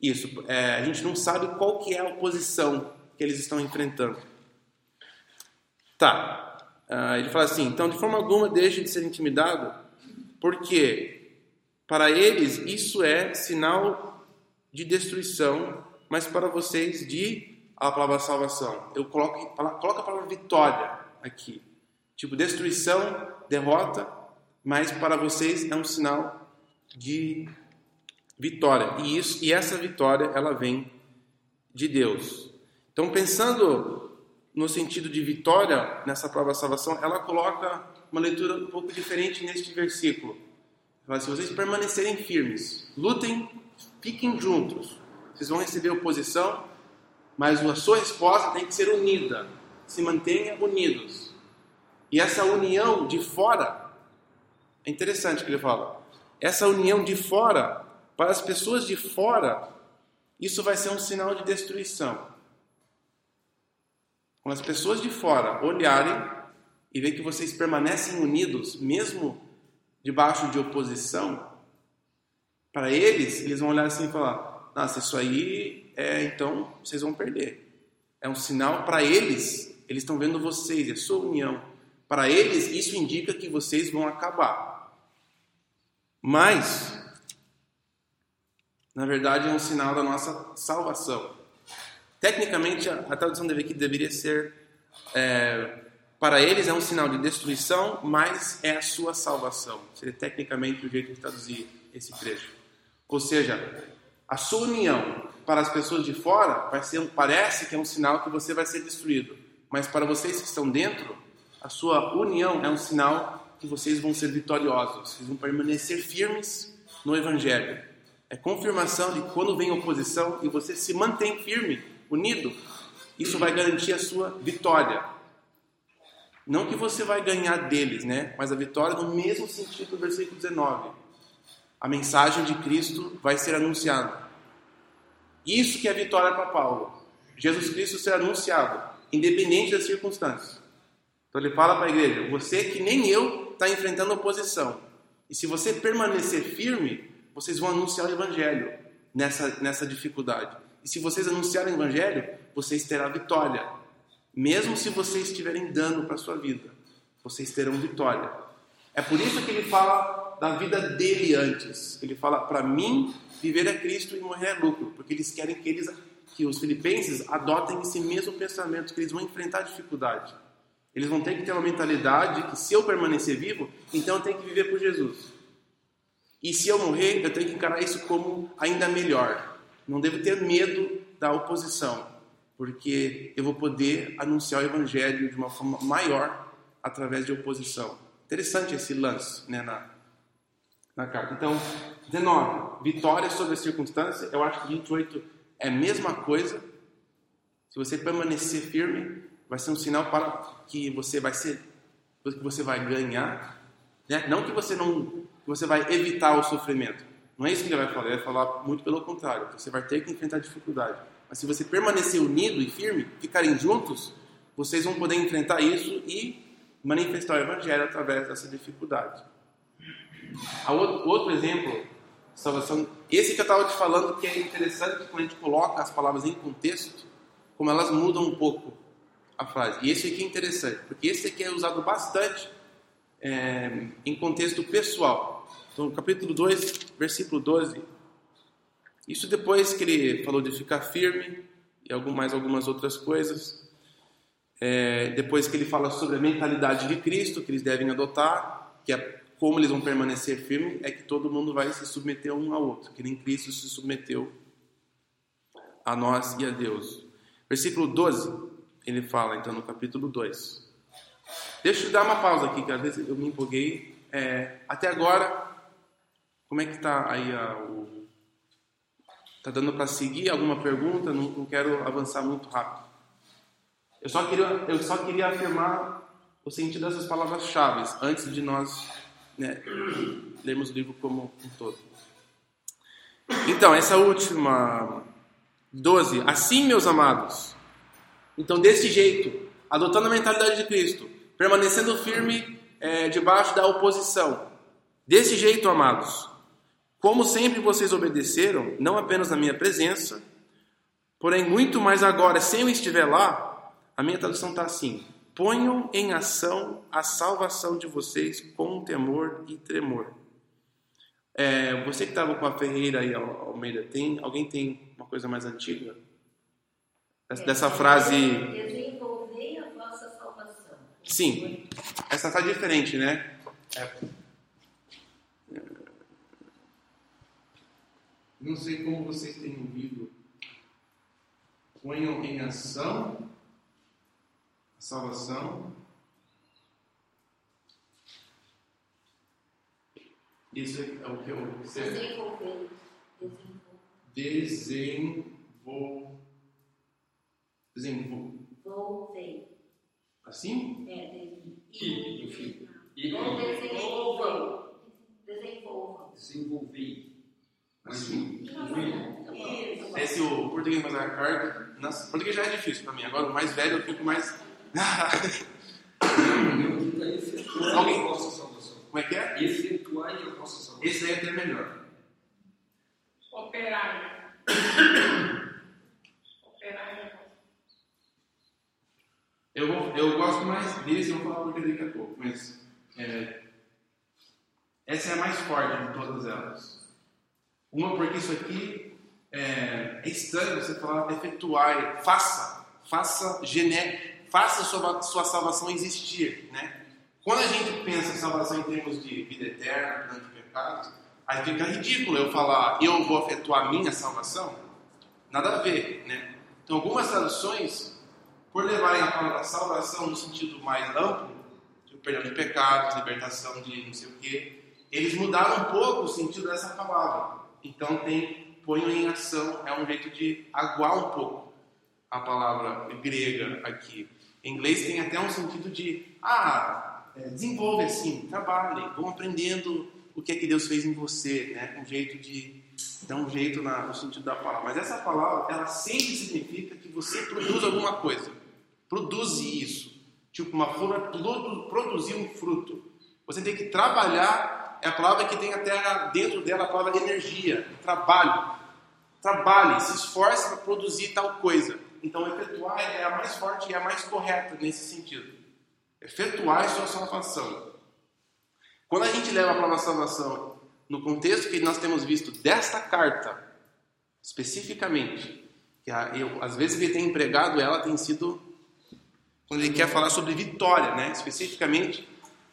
isso. É, a gente não sabe qual que é a oposição que eles estão enfrentando. Tá. Uh, ele fala assim, então de forma alguma deixe de ser intimidado, porque para eles isso é sinal de destruição, mas para vocês de a palavra salvação. Eu coloco, coloco a palavra vitória aqui. Tipo, destruição, derrota, mas para vocês é um sinal de vitória. E isso e essa vitória ela vem de Deus. Então, pensando no sentido de vitória nessa da salvação, ela coloca uma leitura um pouco diferente neste versículo. Ela se vocês permanecerem firmes, lutem, fiquem juntos. Vocês vão receber oposição, mas a sua resposta tem que ser unida. Se mantenha unidos. E essa união de fora, é interessante que ele fala, essa união de fora, para as pessoas de fora, isso vai ser um sinal de destruição. Quando as pessoas de fora olharem e ver que vocês permanecem unidos, mesmo debaixo de oposição, para eles, eles vão olhar assim e falar: Nossa, isso aí é então vocês vão perder. É um sinal para eles, eles estão vendo vocês, é sua união. Para eles, isso indica que vocês vão acabar. Mas, na verdade, é um sinal da nossa salvação. Tecnicamente, a, tradução deveria ser: é, para eles é um sinal de destruição, mas é a sua salvação. Seria tecnicamente o jeito de traduzir esse trecho. Ou seja, a sua união para as pessoas de fora vai ser, parece que é um sinal que você vai ser destruído, mas para vocês que estão dentro, a sua união é um sinal que vocês vão ser vitoriosos, vocês vão permanecer firmes no Evangelho. É confirmação de quando vem oposição e você se mantém firme, unido, isso vai garantir a sua vitória. Não que você vai ganhar deles, né? Mas a vitória no mesmo sentido do versículo 19. A mensagem de Cristo vai ser anunciada. Isso que é vitória para Paulo. Jesus Cristo ser anunciado, independente das circunstâncias. Então ele fala para a igreja: você que nem eu está enfrentando oposição. E se você permanecer firme, vocês vão anunciar o evangelho nessa, nessa dificuldade. E se vocês anunciarem o evangelho, vocês terão vitória. Mesmo se vocês tiverem dano para a sua vida, vocês terão vitória. É por isso que ele fala da vida dele antes. Ele fala: para mim, viver é Cristo e morrer é lucro. Porque eles querem que, eles, que os filipenses adotem esse mesmo pensamento, que eles vão enfrentar dificuldade. Eles vão ter que ter uma mentalidade que se eu permanecer vivo, então eu tenho que viver por Jesus. E se eu morrer, eu tenho que encarar isso como ainda melhor. Não devo ter medo da oposição, porque eu vou poder anunciar o evangelho de uma forma maior através de oposição. Interessante esse lance né, na, na carta. Então, 19. Vitória sobre a circunstância. Eu acho que 28 é a mesma coisa. Se você permanecer firme, vai ser um sinal para que você vai ser, que você vai ganhar. Né? Não que você não você vai evitar o sofrimento. Não é isso que ele vai falar, ele vai falar muito pelo contrário. Você vai ter que enfrentar dificuldade. Mas se você permanecer unido e firme, ficarem juntos, vocês vão poder enfrentar isso e manifestar o evangelho através dessa dificuldade. Outro, outro exemplo salvação, esse que eu estava te falando, que é interessante quando a gente coloca as palavras em contexto, como elas mudam um pouco a frase. E esse aqui é interessante, porque esse aqui é usado bastante é, em contexto pessoal. Então, capítulo 2, versículo 12. Isso depois que ele falou de ficar firme e mais algumas outras coisas. É, depois que ele fala sobre a mentalidade de Cristo que eles devem adotar, que é como eles vão permanecer firmes, é que todo mundo vai se submeter um ao outro, que nem Cristo se submeteu a nós e a Deus. Versículo 12, ele fala, então, no capítulo 2. Deixa eu dar uma pausa aqui, que às vezes eu me empolguei. É, até agora, como é que está aí a, o... Está dando para seguir alguma pergunta? Não, não, quero avançar muito rápido. Eu só queria, eu só queria afirmar o sentido dessas palavras-chave antes de nós né, lermos o livro como um todo. Então, essa última 12. Assim, meus amados. Então, desse jeito, adotando a mentalidade de Cristo, permanecendo firme é, debaixo da oposição. Desse jeito, amados, como sempre vocês obedeceram, não apenas na minha presença, porém muito mais agora, sem eu estiver lá, a minha tradução está assim: ponham em ação a salvação de vocês com temor e tremor. É, você que estava com a Ferreira e a Almeida, tem, alguém tem uma coisa mais antiga? Dessa É, frase. Desenvolvei a vossa salvação. Sim, essa está diferente, né? É. Não sei como vocês têm ouvido. Ponham em ação a salvação. Isso é o que eu Desenvolvei. Desenvolvei. desenvol... desenvol... Voltei. Assim? É, E, enfim. E, desenvolvam. Desenvolvam. desenvolvi. Bom. Esse o português mais a carga. Nossa, o português já é difícil para mim. Agora o mais velho eu fico mais. Alguém-. Como é que é? A vossa salvação. Esse daí é até melhor. Operária. Operária. Eu, vou, eu gosto mais desse, eu vou falar porque daqui a pouco, mas é, essa é a mais forte de todas elas. Uma porque isso aqui é, é estranho você falar efetuar, faça, faça, gené, faça sua, sua salvação existir, né? Quando a gente pensa em salvação em termos de vida eterna, perdão de pecados, aí fica ridículo eu falar eu vou efetuar a minha salvação. Nada a ver, né? Então algumas traduções, por levarem a palavra salvação no sentido mais amplo, tipo perdão de pecados, libertação de não sei o quê, eles mudaram um pouco o sentido dessa palavra. Então tem ponho em ação, é um jeito de aguar um pouco a palavra grega aqui. Em inglês tem até um sentido de, ah, é, desenvolve assim, trabalhe, vão aprendendo o que é que Deus fez em você, né? Um jeito de dar um jeito na, no sentido da palavra. Mas essa palavra, ela sempre significa que você produz alguma coisa. Produz isso. Tipo, uma flor produzir um fruto. Você tem que trabalhar, é a palavra que tem até dentro dela a palavra energia, trabalho. Trabalhe, se esforce para produzir tal coisa. Então, efetuar é a mais forte e a mais correta nesse sentido. Efetuar a sua salvação. Quando a gente leva a palavra salvação no contexto que nós temos visto desta carta, especificamente, que eu, às vezes ele tem empregado ela tem sido quando ele quer falar sobre vitória, né? Especificamente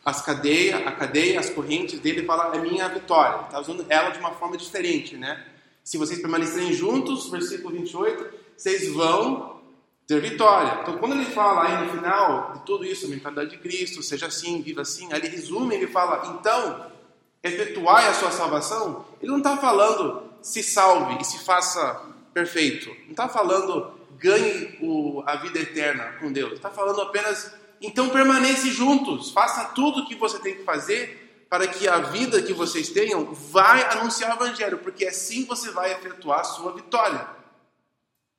as cadeias, a cadeia, as correntes dele fala é minha vitória. Está usando ela de uma forma diferente, né? Se vocês permanecerem juntos, versículo 28, vocês vão ter vitória. Então, quando ele fala aí no final de tudo isso, a mentalidade de Cristo, seja assim, viva assim, aí ele resume, ele fala, então, efetuai a sua salvação, ele não está falando se salve e se faça perfeito. Não está falando ganhe o, a vida eterna com Deus. Está falando apenas, então permanece juntos, faça tudo o que você tem que fazer para que a vida que vocês tenham vai anunciar o Evangelho, porque assim você vai efetuar a sua vitória.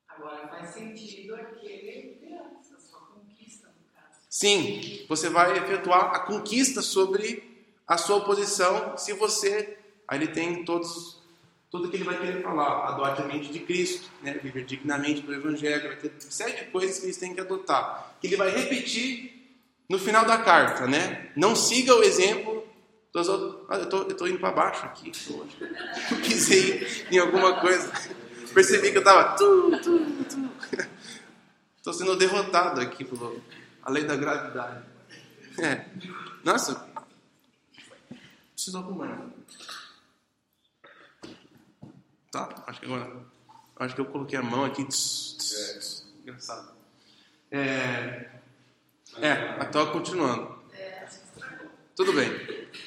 Agora faz sentido aquele a sua conquista, no caso. Sim, você vai efetuar a conquista sobre a sua oposição se você. Ele tem todos tudo que ele vai querer falar, adote a mente de Cristo, né? viver dignamente pelo Evangelho, vai ter sete coisas que eles têm que adotar, que ele vai repetir no final da carta, né? Não siga o exemplo dos outros. Ah, eu estou indo para baixo aqui, eu pisei em alguma coisa, percebi que eu estava. Estou sendo derrotado aqui pelo a lei da gravidade. É. Nossa, preciso arrumar. Tá? Acho que agora. Acho que eu coloquei a mão aqui. Tss, tss, é. Engraçado. É. É, estou continuando. Tudo bem.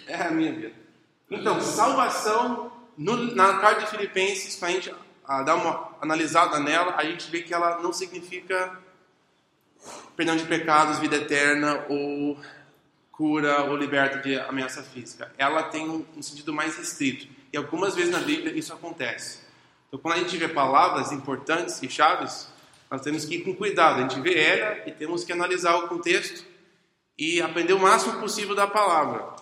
É a minha vida. Então, salvação, no, na carta de Filipenses, para a gente a, dar uma analisada nela, a gente vê que ela não significa perdão de pecados, vida eterna ou cura ou liberta de ameaça física. Ela tem um, um sentido mais restrito. E algumas vezes na Bíblia isso acontece. Então, quando a gente vê palavras importantes e chaves, nós temos que ir com cuidado. A gente vê ela e temos que analisar o contexto e aprender o máximo possível da palavra.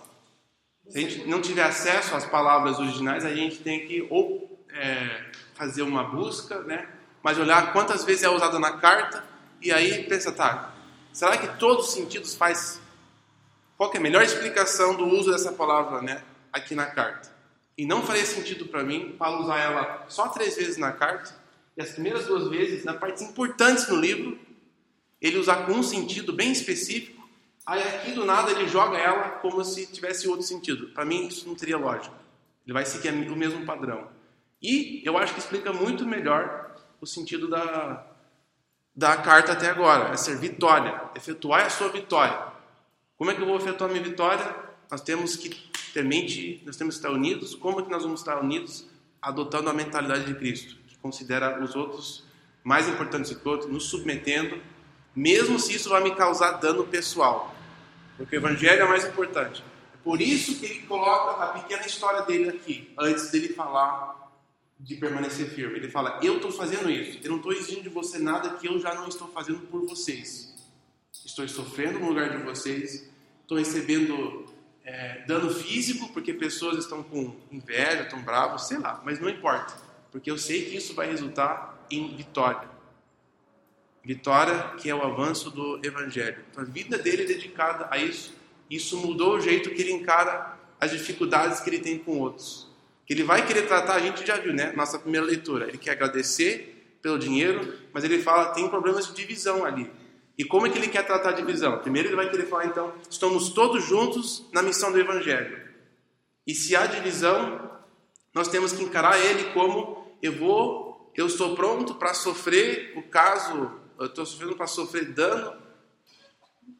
Se a gente não tiver acesso às palavras originais, a gente tem que ou é, fazer uma busca, né? Mas olhar quantas vezes é usada na carta e aí pensa, tá? Será que todos os sentidos faz? Qual é a melhor explicação do uso dessa palavra, né? Aqui na carta? E não faria sentido para mim Paulo usar ela só três vezes na carta, e as primeiras duas vezes, na partes importantes no livro, ele usar com um sentido bem específico, aí aqui do nada ele joga ela como se tivesse outro sentido. Para mim isso não teria lógica. Ele vai seguir o mesmo padrão. E eu acho que explica muito melhor o sentido da, da carta até agora, é ser vitória, efetuar a sua vitória. Como é que eu vou efetuar minha vitória? Nós temos que ter mente, nós temos que estar unidos. Como é que nós vamos estar unidos? Adotando a mentalidade de Cristo, que considera os outros mais importantes que outros, nos submetendo, mesmo se isso vai me causar dano pessoal. Porque o Evangelho é mais importante. É por isso que ele coloca a pequena história dele aqui, antes dele falar de permanecer firme. Ele fala: Eu estou fazendo isso, eu não estou exigindo de você nada que eu já não estou fazendo por vocês. Estou sofrendo no lugar de vocês, estou recebendo é, dano físico, porque pessoas estão com inveja, estão bravos, sei lá, mas não importa, porque eu sei que isso vai resultar em vitória. Vitória que é o avanço do Evangelho. Então, a vida dele é dedicada a isso. Isso mudou o jeito que ele encara as dificuldades que ele tem com outros. Que ele vai querer tratar, a gente já viu, né? Nossa primeira leitura. Ele quer agradecer pelo dinheiro, mas ele fala tem problemas de divisão ali. E como é que ele quer tratar a divisão? Primeiro ele vai querer falar, então, estamos todos juntos na missão do Evangelho. E se há divisão, nós temos que encarar ele como eu vou, eu estou pronto para sofrer o caso, eu estou sofrendo para sofrer dano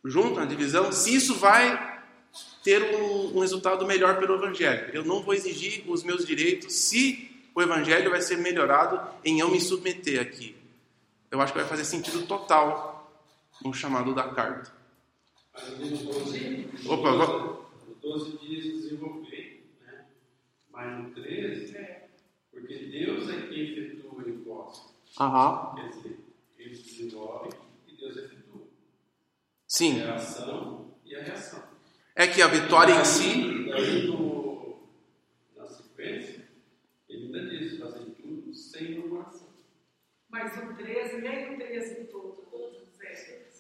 junto na divisão, se isso vai ter um, um resultado melhor pelo Evangelho. Eu não vou exigir os meus direitos se o Evangelho vai ser melhorado em eu me submeter aqui. Eu acho que vai fazer sentido total no chamado da carta. Ali no 12, no Opa, 12, va- no 12 dias desenvolver, né? mas no 13, porque Deus é quem efetua em vós. Aham. Quer dizer, ele desenvolve e Deus efetua. Sim. É a ação e a reação. É que a vitória em si. Daí, no, na sequência, ele ainda diz: fazem tudo sem murmuração. Mas o 13, nem o 13 todo, todos é.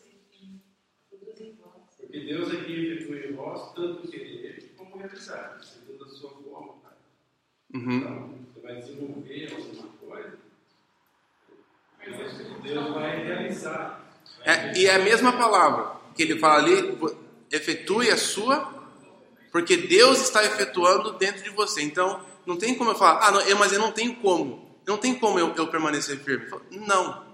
Porque Deus é quem efetua em vós tanto querer como realizar, segundo a sua boa vontade. Uhum. Então, você vai desenvolver alguma coisa, Deus, Deus vai realizar. Vai É, e é a mesma palavra que ele fala ali, efetue a sua, porque Deus está efetuando dentro de você. Então, não tem como eu falar, ah, não, eu- mas eu não tenho como. Não tem como eu, eu permanecer firme. Não,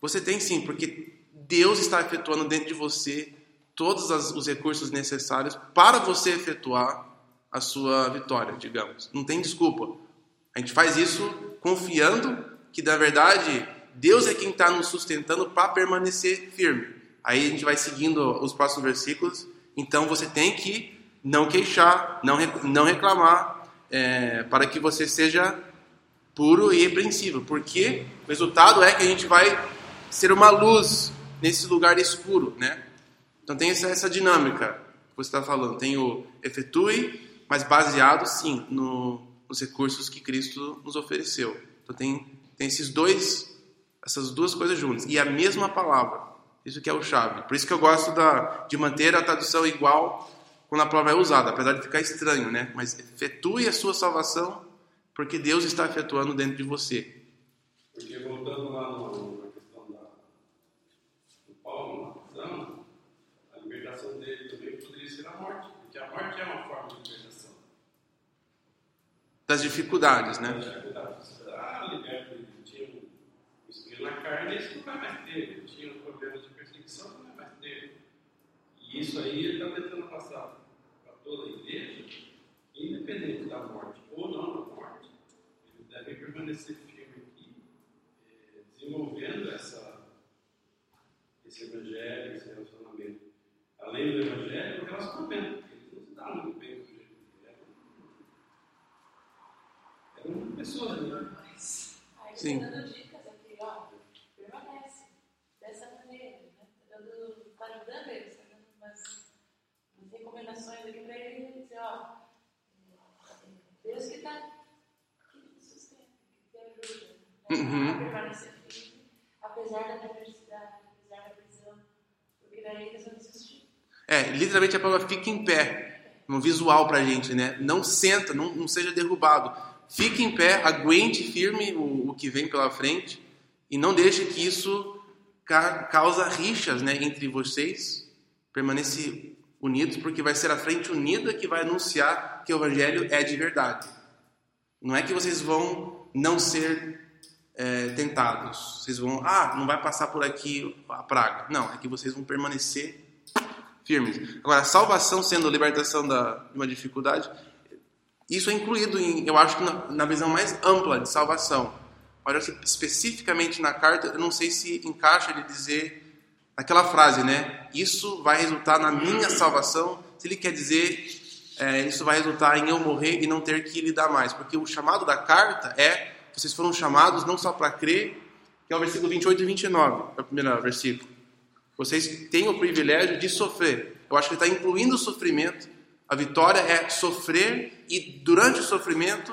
você tem sim, porque Deus está efetuando dentro de você todos os recursos necessários para você efetuar a sua vitória, digamos. Não tem desculpa. A gente faz isso confiando que, na verdade, Deus é quem está nos sustentando para permanecer firme. Aí a gente vai seguindo os próximos versículos. Então você tem que não queixar, não, não reclamar, é, para que você seja puro e repreensível. Porque o resultado é que a gente vai ser uma luz nesse lugar escuro, né? Então tem essa, essa dinâmica que você está falando. Tem o efetue, mas baseado, sim, no, nos recursos que Cristo nos ofereceu. Então tem, tem esses dois, essas duas coisas juntas. E a mesma palavra. Isso que é o chave. Por isso que eu gosto da, de manter a tradução igual quando a palavra é usada, apesar de ficar estranho, né? Mas efetue a sua salvação, porque Deus está efetuando dentro de você. Porque voltando lá no- na questão da, do Paulo, na prisão, a libertação dele também poderia ser a morte, porque a morte é uma forma de libertação. Das dificuldades, Né? né? Ah, espinho na carne, esse não vai mais ter. De perseguição, não vai mais ter. E isso aí ele está tentando passar para toda a igreja, independente da morte ou não da morte, ele deve permanecer firme aqui, eh, desenvolvendo essa, esse evangelho, esse relacionamento. Além do evangelho, o relacionamento, porque ele não se dá muito bem com o jeito que era. Eram pessoas, né? Aí Sim. dando dicas aqui, ó. Permanece dessa maneira, né? Tá dando, tá ajudando tá dando umas, umas recomendações aqui pra ele dizer, ó. é, Deus que tá que te sustenta, que te ajuda. Né? Uhum. A permanecer firme, apesar da adversidade, apesar da prisão. Porque daí eles vão desistir. É, literalmente a palavra fica em pé, um visual pra gente, né? Não senta, não, não seja derrubado. Fique em pé, aguente firme o, o que vem pela frente e não deixe que isso ca causa rixas, né, entre vocês. Permanece unidos, porque vai ser a frente unida que vai anunciar que o evangelho é de verdade. Não é que vocês vão não ser é, tentados. Vocês vão, ah, não vai passar por aqui a praga. Não, é que vocês vão permanecer firmes. Agora, a salvação sendo a libertação da, de uma dificuldade, isso é incluído, em, eu acho na, na visão mais ampla de salvação. Olha, especificamente na carta, eu não sei se encaixa ele dizer aquela frase, né? Isso vai resultar na minha salvação. Se ele quer dizer, é, isso vai resultar em eu morrer e não ter que lidar mais. Porque o chamado da carta é, vocês foram chamados não só para crer, que é o versículo 28 e 29, é o primeiro versículo. Vocês têm o privilégio de sofrer. Eu acho que ele está incluindo o sofrimento. A vitória é sofrer e, durante o sofrimento,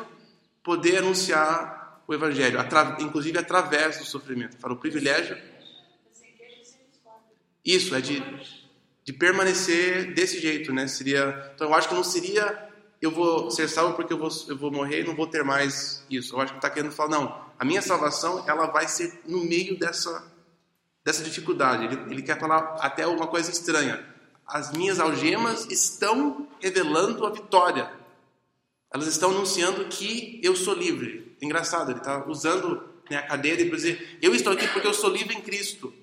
poder anunciar o Evangelho, inclusive através do sofrimento. Fala o privilégio. Isso, é de, de permanecer desse jeito, né? Seria, então eu acho que não seria eu vou ser salvo porque eu vou, eu vou morrer e não vou ter mais isso. Eu acho que está querendo falar, não, a minha salvação ela vai ser no meio dessa, dessa dificuldade. Ele, ele quer falar até uma coisa estranha. As minhas algemas estão revelando a vitória. Elas estão anunciando que eu sou livre. Engraçado, ele está usando né, a cadeira para dizer: Eu estou aqui porque eu sou livre em Cristo.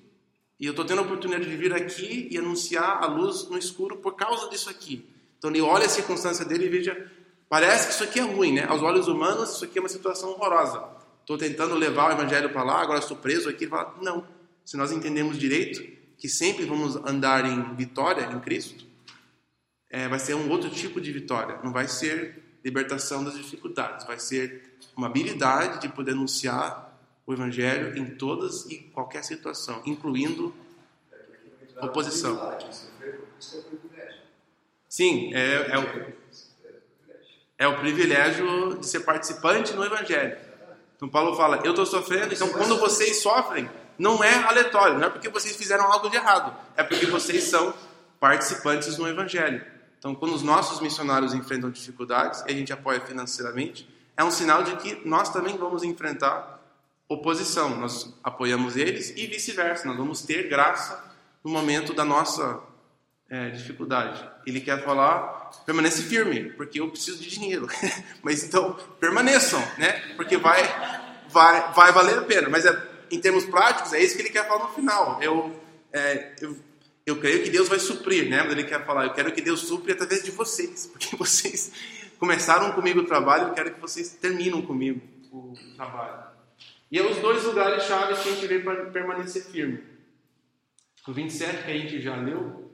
E eu estou tendo a oportunidade de vir aqui e anunciar a luz no escuro por causa disso aqui. Então ele olha a circunstância dele e veja: parece que isso aqui é ruim, né? Aos olhos humanos, isso aqui é uma situação horrorosa. Estou tentando levar o evangelho para lá, agora estou preso aqui. Ele fala: Não. Se nós entendemos direito que sempre vamos andar em vitória em Cristo, é, vai ser um outro tipo de vitória. Não vai ser libertação das dificuldades, vai ser uma habilidade de poder anunciar o evangelho em todas e qualquer situação, incluindo oposição. Sim, é, é, o, é o privilégio de ser participante no evangelho. Então Paulo fala: Eu estou sofrendo, então quando vocês sofrem, não é aleatório, não é porque vocês fizeram algo de errado, é porque vocês são participantes no evangelho. Então, quando os nossos missionários enfrentam dificuldades e a gente apoia financeiramente, é um sinal de que nós também vamos enfrentar oposição. Nós apoiamos eles e vice-versa. Nós vamos ter graça no momento da nossa é, dificuldade. Ele quer falar, permanece firme, porque eu preciso de dinheiro. Mas então, permaneçam, né? Porque vai, vai, vai valer a pena. Mas é, em termos práticos, é isso que ele quer falar no final. Eu, é, eu, eu creio que Deus vai suprir, né? Ele quer falar, eu quero que Deus supre através de vocês, porque vocês começaram comigo o trabalho, eu quero que vocês terminam comigo o trabalho. E é os dois lugares chaves que a gente vê para permanecer firme. O 27 que a gente já leu,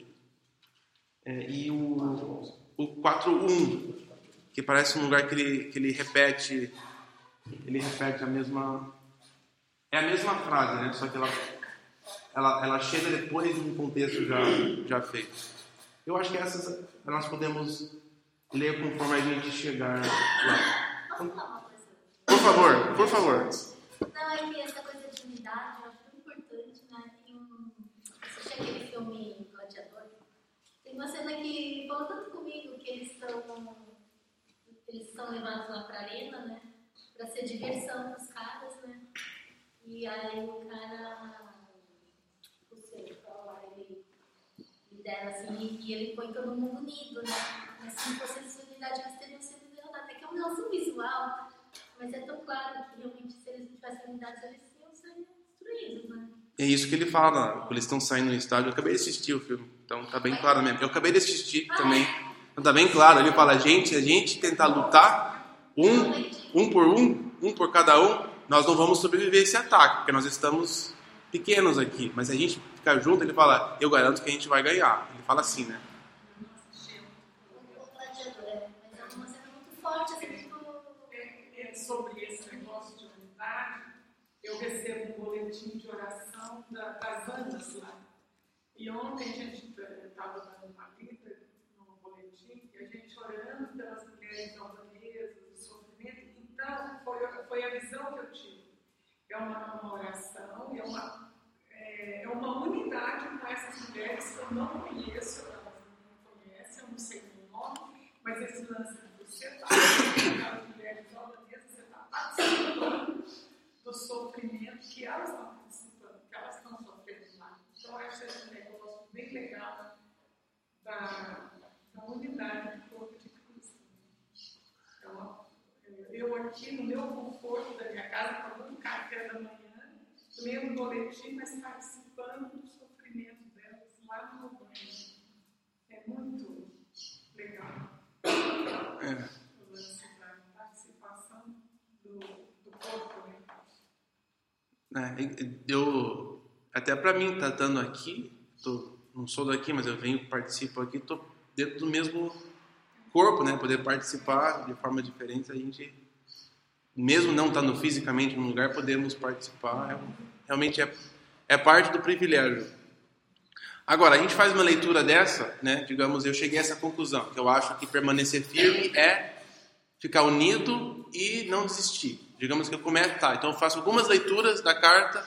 é, e o, o 4.1, que parece um lugar que ele, que ele repete, ele repete a mesma, é a mesma frase, né? Só que ela, ela, ela chega depois de um contexto já, já feito. Eu acho que essas nós podemos ler conforme a gente chegar lá. Posso falar uma coisa? Por favor, por favor. Não, é que essa coisa de unidade eu acho muito importante, né? Tem um. Assistir aquele filme Gladiador. Tem uma cena que falou tanto comigo que eles estão. Eles são levados lá pra arena, né? Pra ser diversão dos caras, né? E aí o cara. O lá, ele lidera assim, e- e ele põe todo mundo unido, né? Mas se não fosse essa unidade, eles teriam sido derrotados. É que é um negócio visual, mas é tão claro que realmente se eles não tivessem unidade, eles iam ser destruídos, né? É isso que ele fala quando eles estão saindo no estádio. Eu acabei de assistir o filme, então tá bem claro mesmo. Eu acabei de assistir também. Então tá bem claro. Ele fala, gente, a gente tentar lutar um, um por um, um por cada um, nós não vamos sobreviver a esse ataque, porque nós estamos pequenos aqui. Mas se a gente ficar junto, ele fala, eu garanto que a gente vai ganhar. Ele fala assim, né? É. Sobre esse negócio de unidade, eu recebo um boletim de oração da, das Anas lá. E ontem a gente estava dando uma lida no boletim e a gente orando pelas mulheres albanesas, do Então, foi, foi a visão que eu tive. É uma, uma oração, é uma, é, é uma unidade com essas mulheres que eu não conheço, elas não conhecem, eu não sei o nome, mas esse lance estar com aquelas mulheres albanesas, você está participando do sofrimento que elas estão participando, que elas estão sofrendo lá. Então, eu acho esse negócio bem legal da, da unidade do corpo eu aqui no meu conforto da minha casa, tomando café da manhã, lendo boletim, mas participando do sofrimento delas lá no banho. É muito legal. É. O lance da participação do, do corpo, né? É, eu, até para mim, tá estando aqui, tô, não sou daqui, mas eu venho, participo aqui, tô dentro do mesmo corpo, né? Poder participar de forma diferente, a gente, mesmo não estando fisicamente num lugar, podemos participar. É realmente é, é parte do privilégio. Agora, a gente faz uma leitura dessa, né? Digamos, eu cheguei a essa conclusão, que eu acho que permanecer firme é ficar unido e não desistir. Digamos que eu começo, tá, então eu faço algumas leituras da carta,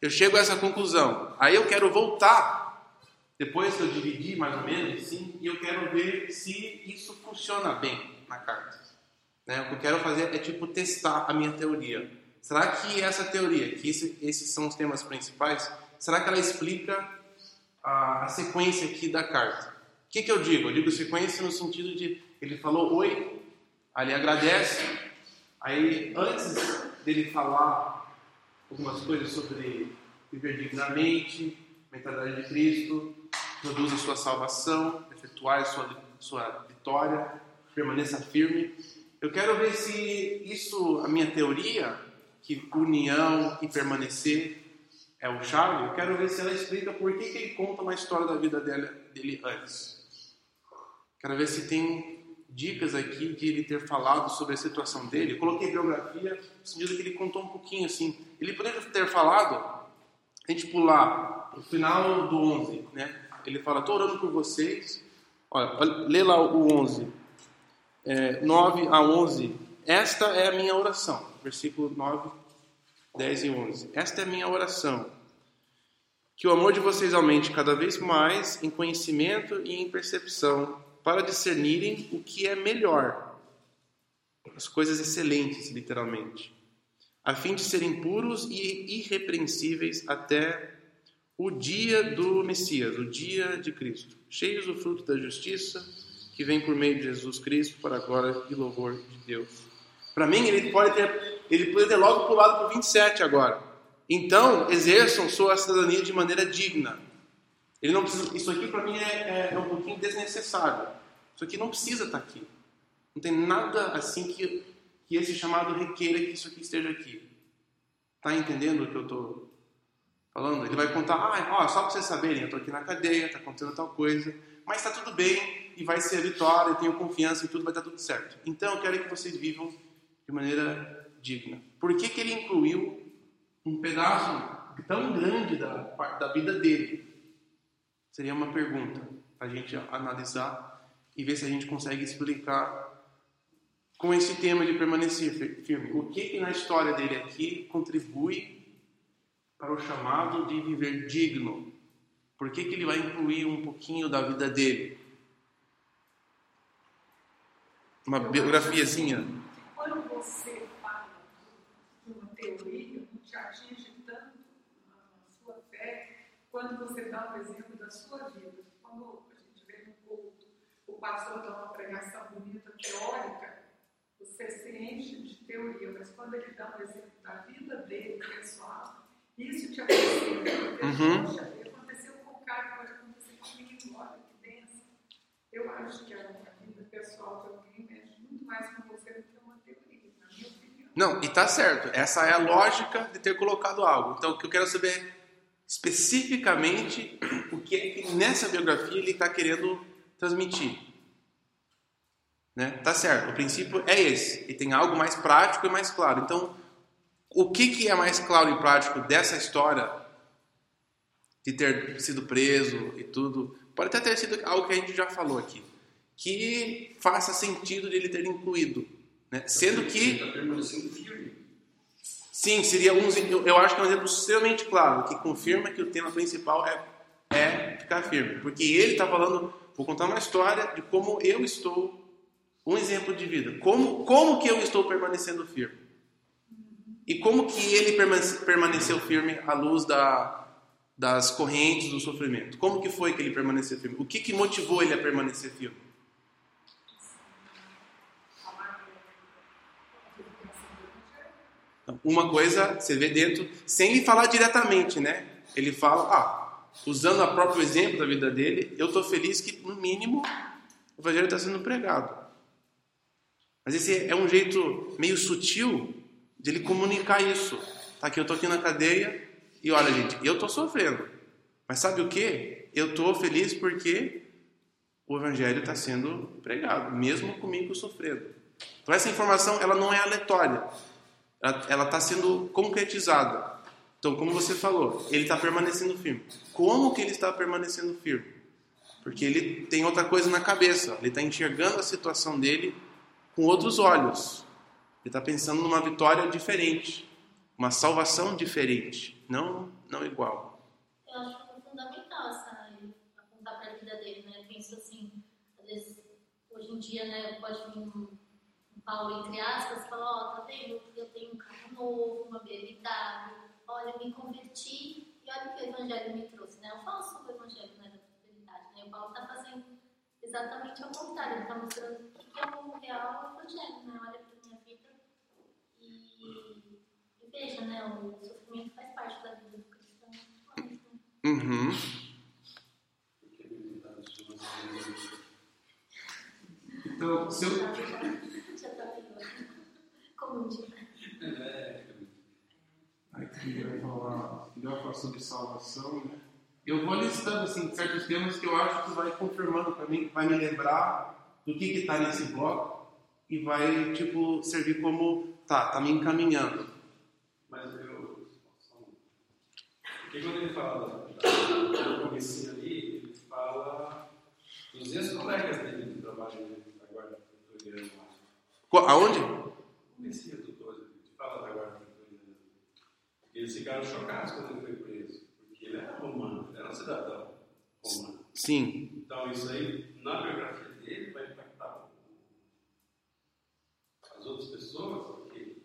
eu chego a essa conclusão. Aí eu quero voltar, depois que eu dividi mais ou menos, sim, e eu quero ver se isso funciona bem na carta. Né? O que eu quero fazer é tipo testar a minha teoria. Será que essa teoria, que esse- esses são os temas principais, será que ela explica a, a sequência aqui da carta? O que, que eu digo? Eu digo sequência no sentido de ele falou oi, ele agradece, aí antes dele falar algumas coisas sobre viver dignamente, mentalidade de Cristo, produz a sua salvação, efetuar sua, sua vitória, permaneça firme. Eu quero ver se isso, a minha teoria, que união e permanecer é o chave, eu quero ver se ela explica por que, que ele conta uma história da vida dele, antes. Quero ver se tem dicas aqui de ele ter falado sobre a situação dele. Eu coloquei biografia, no sentido que ele contou um pouquinho assim. Ele poderia ter falado, a gente pular o final do 11, né? Ele fala, estou orando por vocês. Olha, lê lá o 11. É, 9 a 11. Esta é a minha oração. Versículo 9, 10 e 11. Esta é a minha oração. Que o amor de vocês aumente cada vez mais em conhecimento e em percepção, para discernirem o que é melhor. As coisas excelentes, literalmente. A fim de serem puros e irrepreensíveis até o dia do Messias, o dia de Cristo, cheios do fruto da justiça que vem por meio de Jesus Cristo para a glória e louvor de Deus. Para mim, ele pode ter, ele pode ter logo pulado para o 27 agora. Então, exerçam sua cidadania de maneira digna. Ele não precisa, isso aqui para mim é, é um pouquinho desnecessário. Isso aqui não precisa estar aqui. Não tem nada assim que, que esse chamado requeira que isso aqui esteja aqui. Tá entendendo o que eu estou falando? Ele vai contar, ah, ó, só para vocês saberem, eu estou aqui na cadeia, está acontecendo tal coisa, mas está tudo bem e vai ser a vitória, eu tenho confiança e tudo vai estar tudo certo. Então eu quero que vocês vivam de maneira digna. Por que, que ele incluiu um pedaço tão grande da, da vida dele? Seria uma pergunta para a gente analisar e ver se a gente consegue explicar com esse tema de permanecer firme. O que, que na história dele aqui contribui para o chamado de viver digno? Por que, que ele vai incluir um pouquinho da vida dele? Uma biografiazinha. Quando você fala de uma teoria, não te atinge tanto na sua fé, quando você dá o exemplo da sua vida. Quando a gente vê no culto, o pastor dá uma pregação bonita, teórica, você se enche de teoria, mas quando ele dá um exemplo da vida dele, pessoal, isso te aconteceu. Porque, Uhum. poxa, aconteceu com o cara, pode acontecer comigo, olha que benção. Acho que a vida pessoal alguém mexe muito mais com você do que uma teoria, na minha opinião. Não, e tá certo. Essa é a lógica de ter colocado algo. Então, o que eu quero saber é especificamente o que é que nessa biografia ele está querendo transmitir. Né? Tá certo, o princípio é esse. E tem algo mais prático e mais claro. Então, o que, que é mais claro e prático dessa história de ter sido preso e tudo? Pode até ter sido algo que a gente já falou aqui. Que faça sentido de ele ter incluído. Né? Sendo que Está permanecendo firme. Sim, seria um. Eu, acho que é um exemplo extremamente claro, que confirma que o tema principal é, é ficar firme. Porque ele está falando, vou contar uma história de como eu estou, um exemplo de vida. Como, como que eu estou permanecendo firme. E como que ele permane- permaneceu firme à luz da, das correntes do sofrimento. Como que foi que ele permaneceu firme? O que, que motivou ele a permanecer firme? Uma coisa você vê dentro, sem lhe falar diretamente, né? Ele fala, ah, usando o próprio exemplo da vida dele, eu estou feliz que, no mínimo, o evangelho está sendo pregado. Mas esse é um jeito meio sutil de ele comunicar isso. Tá que eu estou aqui na cadeia e olha, gente, eu estou sofrendo. Mas sabe o que? Eu estou feliz porque o evangelho está sendo pregado, mesmo comigo sofrendo. Então essa informação ela não é aleatória ela está sendo concretizada. Então, como você falou, ele está permanecendo firme. Como que ele está permanecendo firme? Porque ele tem outra coisa na cabeça. Ele está enxergando a situação dele com outros olhos. Ele está pensando numa vitória diferente, uma salvação diferente, não não igual. Eu acho é fundamental essa, apontar para a vida dele, né? Eu penso assim, hoje em dia, né, pode vir Paulo, entre aspas, fala, ó, tá vendo? Eu tenho um carro novo, uma BMW, olha, eu me converti e olha o que o evangelho me trouxe, né? Eu falo sobre o evangelho, né, da prosperidade, né? O Paulo tá fazendo exatamente ao contrário, ele tá mostrando o que é o real evangelho, né? Olha pra minha vida e, e veja, né? O sofrimento faz parte da vida do cristão. Né? Uhum. A Então, se eu. Um dia. É, Aí que vai falar, vai falar sobre salvação, né? Eu vou listando assim certos temas que eu acho que vai confirmando para mim, vai me lembrar do que que tá nesse bloco e vai tipo servir como tá, tá me encaminhando. Mas eu. só um- Porque quando ele fala no comecinho ali, ele fala dos ex-colegas dele na guarda pretoriana lá. Co- Aonde? Comecinho do 12, ele fala da guarda pretoriana. Eles ficaram chocados quando ele foi preso, porque ele era romano, ele era um cidadão romano. Sim. Então isso aí, na biografia dele, vai impactar as outras pessoas, porque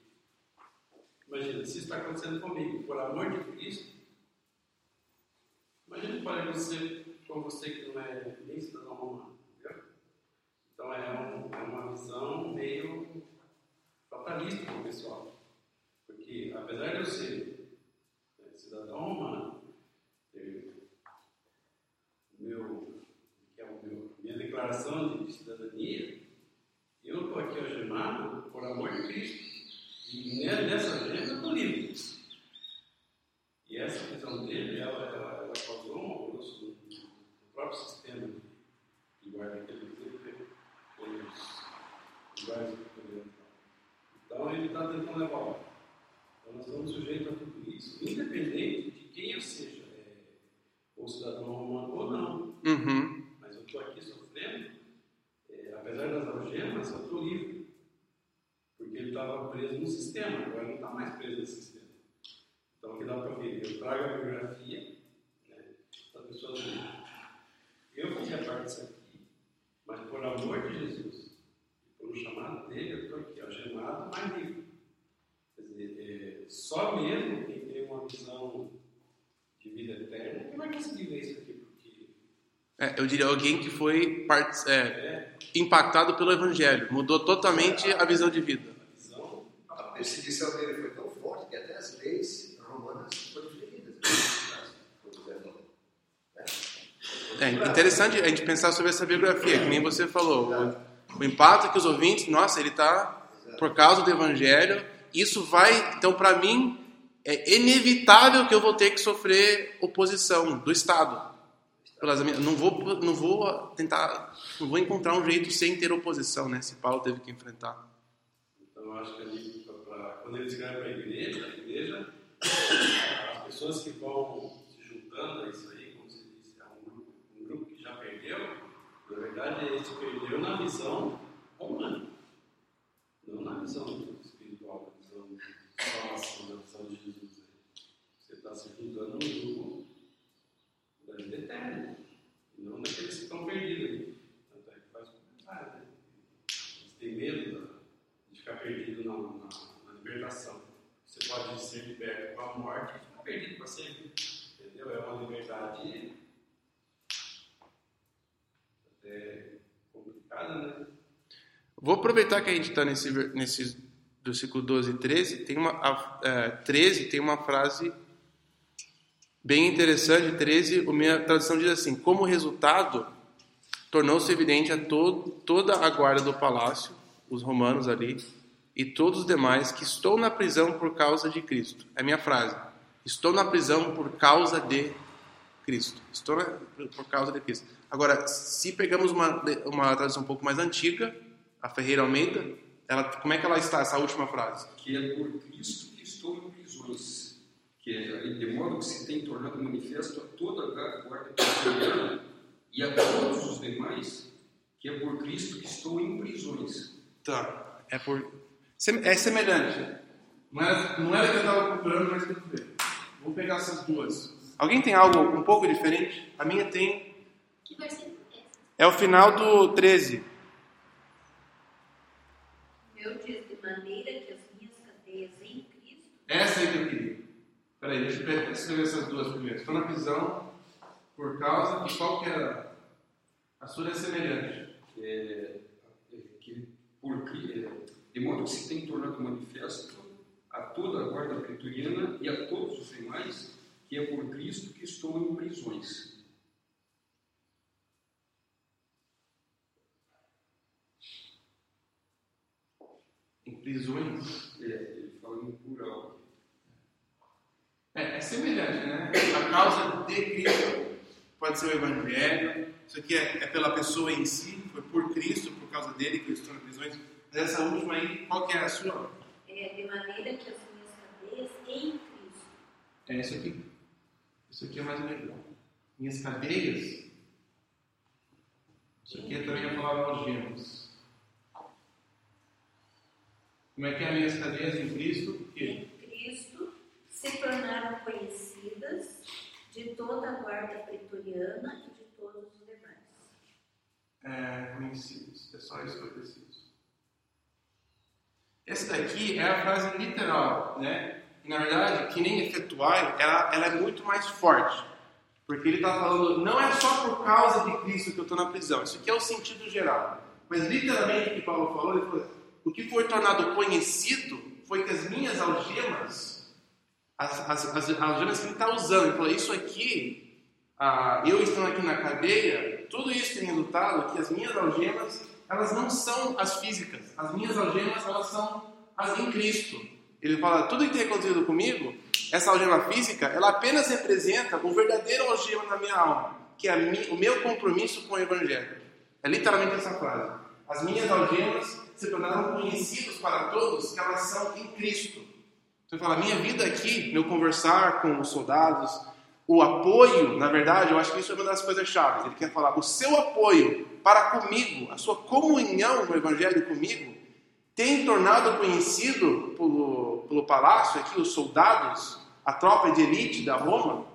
imagina, se isso está acontecendo comigo, por amor de Cristo, imagina que pode acontecer com você que não é nem cidadão romano? Então é, um- é uma visão meio fatalista do pessoal. Porque apesar de eu ser né, cidadão romano, ter o meu, que é o meu, minha declaração de cidadania, eu estou aqui algemado por amor de Cristo. E ne- nessa agenda eu estou livre. E essa visão dele, ela, ela, ela causou um alvoroço no, próprio sistema de guarda que ele pelos guardas pretorianos. Então ele está tentando levar. ó, Então nós estamos sujeitos a tudo isso, independente de quem eu seja, é, ou cidadão romano ou não. Uhum. Mas eu estou aqui sofrendo, é, apesar das algemas, eu estou livre. Porque ele estava preso no sistema, agora não está mais preso no sistema. Então o que dá para ver? Eu trago a biografia né, das pessoas livres. Eu fazia parte disso aqui, mas por amor de Jesus, um chamado dele, eu estou aqui, algemado, mas livre. Quer dizer, é, só mesmo quem tem uma visão de vida eterna que vai conseguir ver isso aqui, porque É, eu diria alguém que foi part- é, é impactado pelo evangelho, mudou totalmente a visão de vida. a visão A perseguição dele foi tão forte que até as leis romanas foram feridas. É interessante a gente pensar sobre essa biografia, que nem você falou. O, impacto que os ouvintes, nossa, ele tá por causa do evangelho. Isso vai, então, para mim, é inevitável que eu vou ter que sofrer oposição do Estado. Não vou, não vou tentar, não vou encontrar um jeito sem ter oposição, né? Se Paulo teve que enfrentar. Então, acho que ali, pra, quando ele escreve para a igreja, a igreja, as pessoas que vão se juntando a isso aí, como você disse, é um grupo, um grupo que já perdeu, na verdade, ele se perdeu na visão humana, não na visão espiritual, na visão de salvação, na visão de Jesus. Você está se juntando a um grupo da vida eterna, e não daqueles que estão perdidos aí. Tanto é que faz o contrário, né? Eles têm medo da- de ficar perdido na, na- na libertação. Você pode ser liberto com a morte e ficar perdido para sempre. Entendeu? É uma liberdade até complicada, né? Vou aproveitar que a gente está nesse, nesse versículo 12 e 13. Tem uma, a, é, 13 tem uma frase bem interessante. 13, a minha tradução diz assim: Como resultado, tornou-se evidente a todo, toda a guarda do palácio, os romanos ali, e todos os demais, que estou na prisão por causa de Cristo. É a minha frase. Estou na prisão por causa de Cristo. Estou na, por causa de Cristo. Agora, se pegamos uma, uma tradução um pouco mais antiga, a Ferreira Almeida, ela, como é que ela está, essa última frase? que é por Cristo que estou em prisões, que é de modo que se tem tornado manifesto a toda a guarda pretoriana e a todos os demais, que é por Cristo que estou em prisões. Tá. É por. É semelhante. Não era, não era que eu estava procurando, mas tudo bem. Vou pegar essas duas. Alguém tem algo um pouco diferente? A minha tem. Que versículo é? É o final do 13. Eu disse de maneira que as minhas cadeias em Cristo Essa aí que eu queria. Peraí, deixa eu escrever essas duas primeiras. Estou na prisão por causa de qual que era? A sua é semelhante. é, é, que por, é, de modo que se tem tornado manifesto a toda a guarda pretoriana e a todos os demais que é por Cristo que estão em prisões. Em prisões. É, ele fala no plural. É, é semelhante, né? A causa de Cristo pode ser o Evangelho. Isso aqui é, é pela pessoa em si, foi por Cristo, por causa dele que eu estou em prisões. Mas essa última aí, qual que é a sua? é de maneira que as minhas cadeias em Cristo. É isso aqui. Isso aqui é mais legal. Minhas cadeias. Isso aqui é também a palavra algemas. Como é que é minhas cadeias em Cristo? Que Em Cristo se tornaram conhecidas de toda a guarda pretoriana e de todos os demais. é, conhecidos. É só isso que eu preciso. Essa daqui é a frase literal, né? Na verdade, que nem efetuar, ela, ela é muito mais forte. Porque ele está falando, não é só por causa de Cristo que eu estou na prisão. Isso aqui é o sentido geral. Mas literalmente o que Paulo falou, ele falou, o que foi tornado conhecido foi que as minhas algemas, as, as, as algemas que ele está usando, ele falou, isso aqui, ah, eu estando aqui na cadeia, tudo isso tem resultado que as minhas algemas, elas não são as físicas. As minhas algemas, elas são as em Cristo. Ele fala, tudo que tem acontecido comigo, essa algema física, ela apenas representa o verdadeiro algema da minha alma, que é mi- o meu compromisso com o Evangelho. É literalmente essa frase. As minhas algemas se tornaram conhecidas para todos que elas são em Cristo. Ele fala, minha vida aqui, meu conversar com os soldados, o apoio, na verdade, eu acho que isso é uma das coisas chaves. Ele quer falar, o seu apoio para comigo, a sua comunhão no Evangelho comigo, tem tornado conhecido pelo, pelo palácio aqui, os soldados, a tropa de elite da Roma,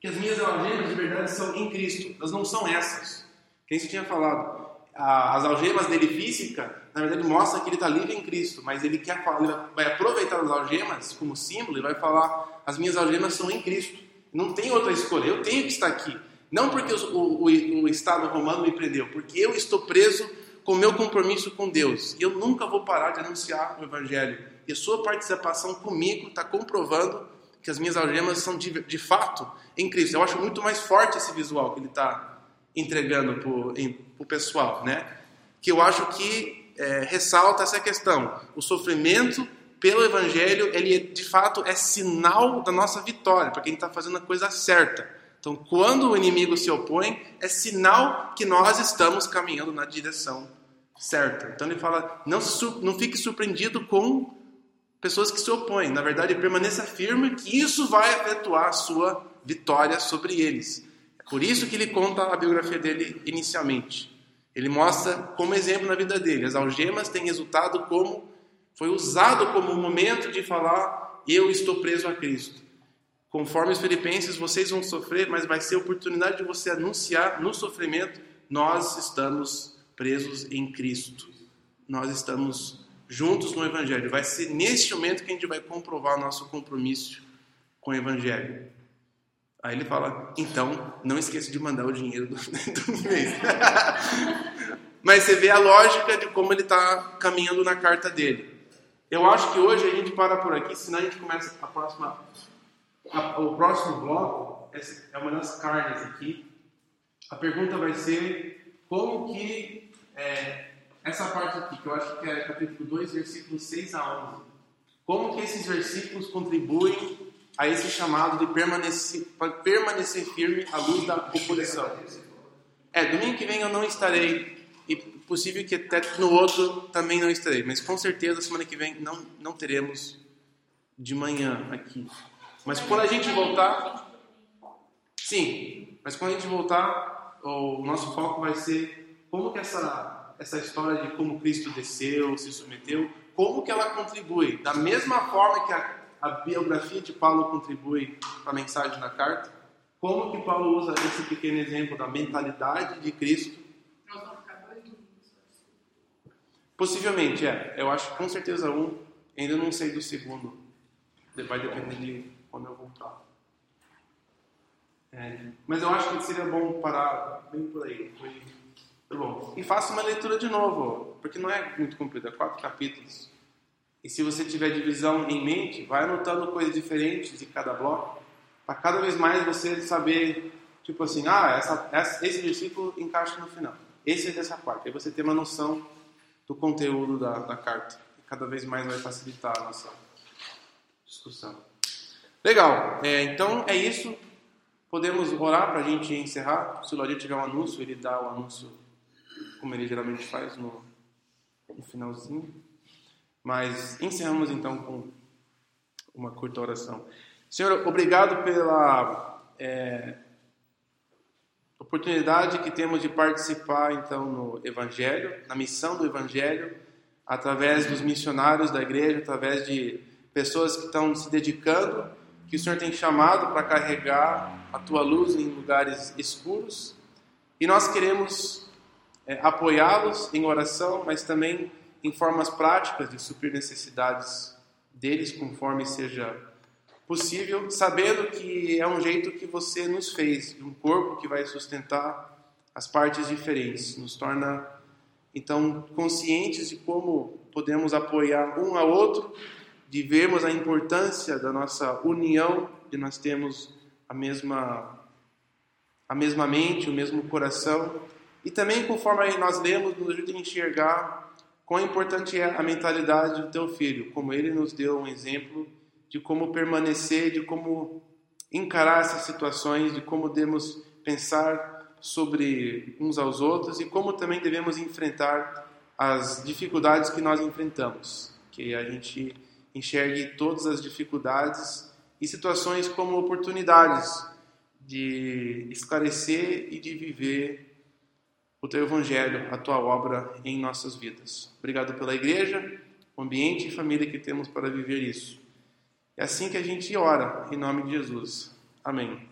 que as minhas algemas de verdade são em Cristo, elas não são essas. Quem se tinha falado? As algemas dele física, na verdade, mostra que ele está livre em Cristo, mas ele quer ele vai aproveitar as algemas como símbolo e vai falar: as minhas algemas são em Cristo. Não tem outra escolha, eu tenho que estar aqui. Não porque o, o, o Estado romano me prendeu, porque eu estou preso com o meu compromisso com Deus. Eu nunca vou parar de anunciar o Evangelho. E a sua participação comigo está comprovando que as minhas algemas são de, de fato em Cristo. Eu acho muito mais forte esse visual que ele está entregando para o pessoal, né? Que eu acho que é, ressalta essa questão. O sofrimento pelo Evangelho, ele de fato é sinal da nossa vitória, porque a gente está fazendo a coisa certa. Então, quando o inimigo se opõe, é sinal que nós estamos caminhando na direção certa. Então ele fala, não, não fique surpreendido com pessoas que se opõem. Na verdade, permaneça firme que isso vai efetuar a sua vitória sobre eles. Por isso que ele conta a biografia dele inicialmente. Ele mostra como exemplo na vida dele. As algemas têm resultado como foi usado como momento de falar eu estou preso a Cristo. Conforme os filipenses, vocês vão sofrer, mas vai ser oportunidade de você anunciar no sofrimento nós estamos presos em Cristo. Nós estamos juntos no Evangelho. Vai ser neste momento que a gente vai comprovar nosso compromisso com o Evangelho. Aí ele fala, então, não esqueça de mandar o dinheiro do, do mês. Mas você vê a lógica de como ele está caminhando na carta dele. Eu acho que hoje a gente para por aqui, senão a gente começa a próxima, a- o próximo bloco é uma das carnes aqui. A pergunta vai ser como que é, essa parte aqui, que eu acho que é capítulo 2, versículos 6 a 11, como que esses versículos contribuem a esse chamado de permanecer, permanecer firme à luz da oposição? É, domingo que vem eu não estarei e possível que até no outro também não estarei, mas com certeza semana que vem não, não teremos de manhã aqui. Mas quando a gente voltar, sim, mas quando a gente voltar, o nosso foco vai ser como que essa, essa história de como Cristo desceu, se submeteu, como que ela contribui, da mesma forma que a, a biografia de Paulo contribui para a mensagem da carta, como que Paulo usa esse pequeno exemplo da mentalidade de Cristo. Possivelmente, é. Eu acho com certeza um. Ainda não sei do segundo. Vai depender de quando eu voltar. É, mas eu acho que seria bom parar bem por aí. Foi, foi bom. E faça uma leitura de novo, porque não é muito comprido, é quatro capítulos. E se você tiver divisão em mente, vai anotando coisas diferentes de cada bloco, para cada vez mais você saber, tipo assim, ah, essa, essa, esse versículo encaixa no final. Esse é dessa parte. Aí você tem uma noção do conteúdo da, da carta. Cada vez mais vai facilitar a nossa discussão. Legal. É, então é isso. Podemos orar para a gente encerrar. Se o Laurinho tiver um anúncio, ele dá o anúncio como ele geralmente faz no, no finalzinho. Mas encerramos então com uma curta oração. Senhor, obrigado pela é, oportunidade que temos de participar então no Evangelho, na missão do Evangelho, através dos missionários da igreja, através de pessoas que estão se dedicando, que o Senhor tem chamado para carregar a tua luz em lugares escuros. E nós queremos é, apoiá-los em oração, mas também em formas práticas de suprir necessidades deles, conforme seja possível, sabendo que é um jeito que você nos fez, um corpo que vai sustentar as partes diferentes, nos torna então conscientes de como podemos apoiar um ao outro, de vermos a importância da nossa união, de nós termos a mesma a mesma mente, o mesmo coração, e também conforme nós lemos, nos ajuda a enxergar quão importante é a mentalidade do teu filho, como ele nos deu um exemplo de como permanecer, de como encarar essas situações, de como devemos pensar sobre uns aos outros e como também devemos enfrentar as dificuldades que nós enfrentamos. Que a gente enxergue todas as dificuldades e situações como oportunidades de esclarecer e de viver o teu evangelho, a tua obra em nossas vidas. Obrigado pela igreja, ambiente e família que temos para viver isso. É assim que a gente ora, em nome de Jesus. Amém.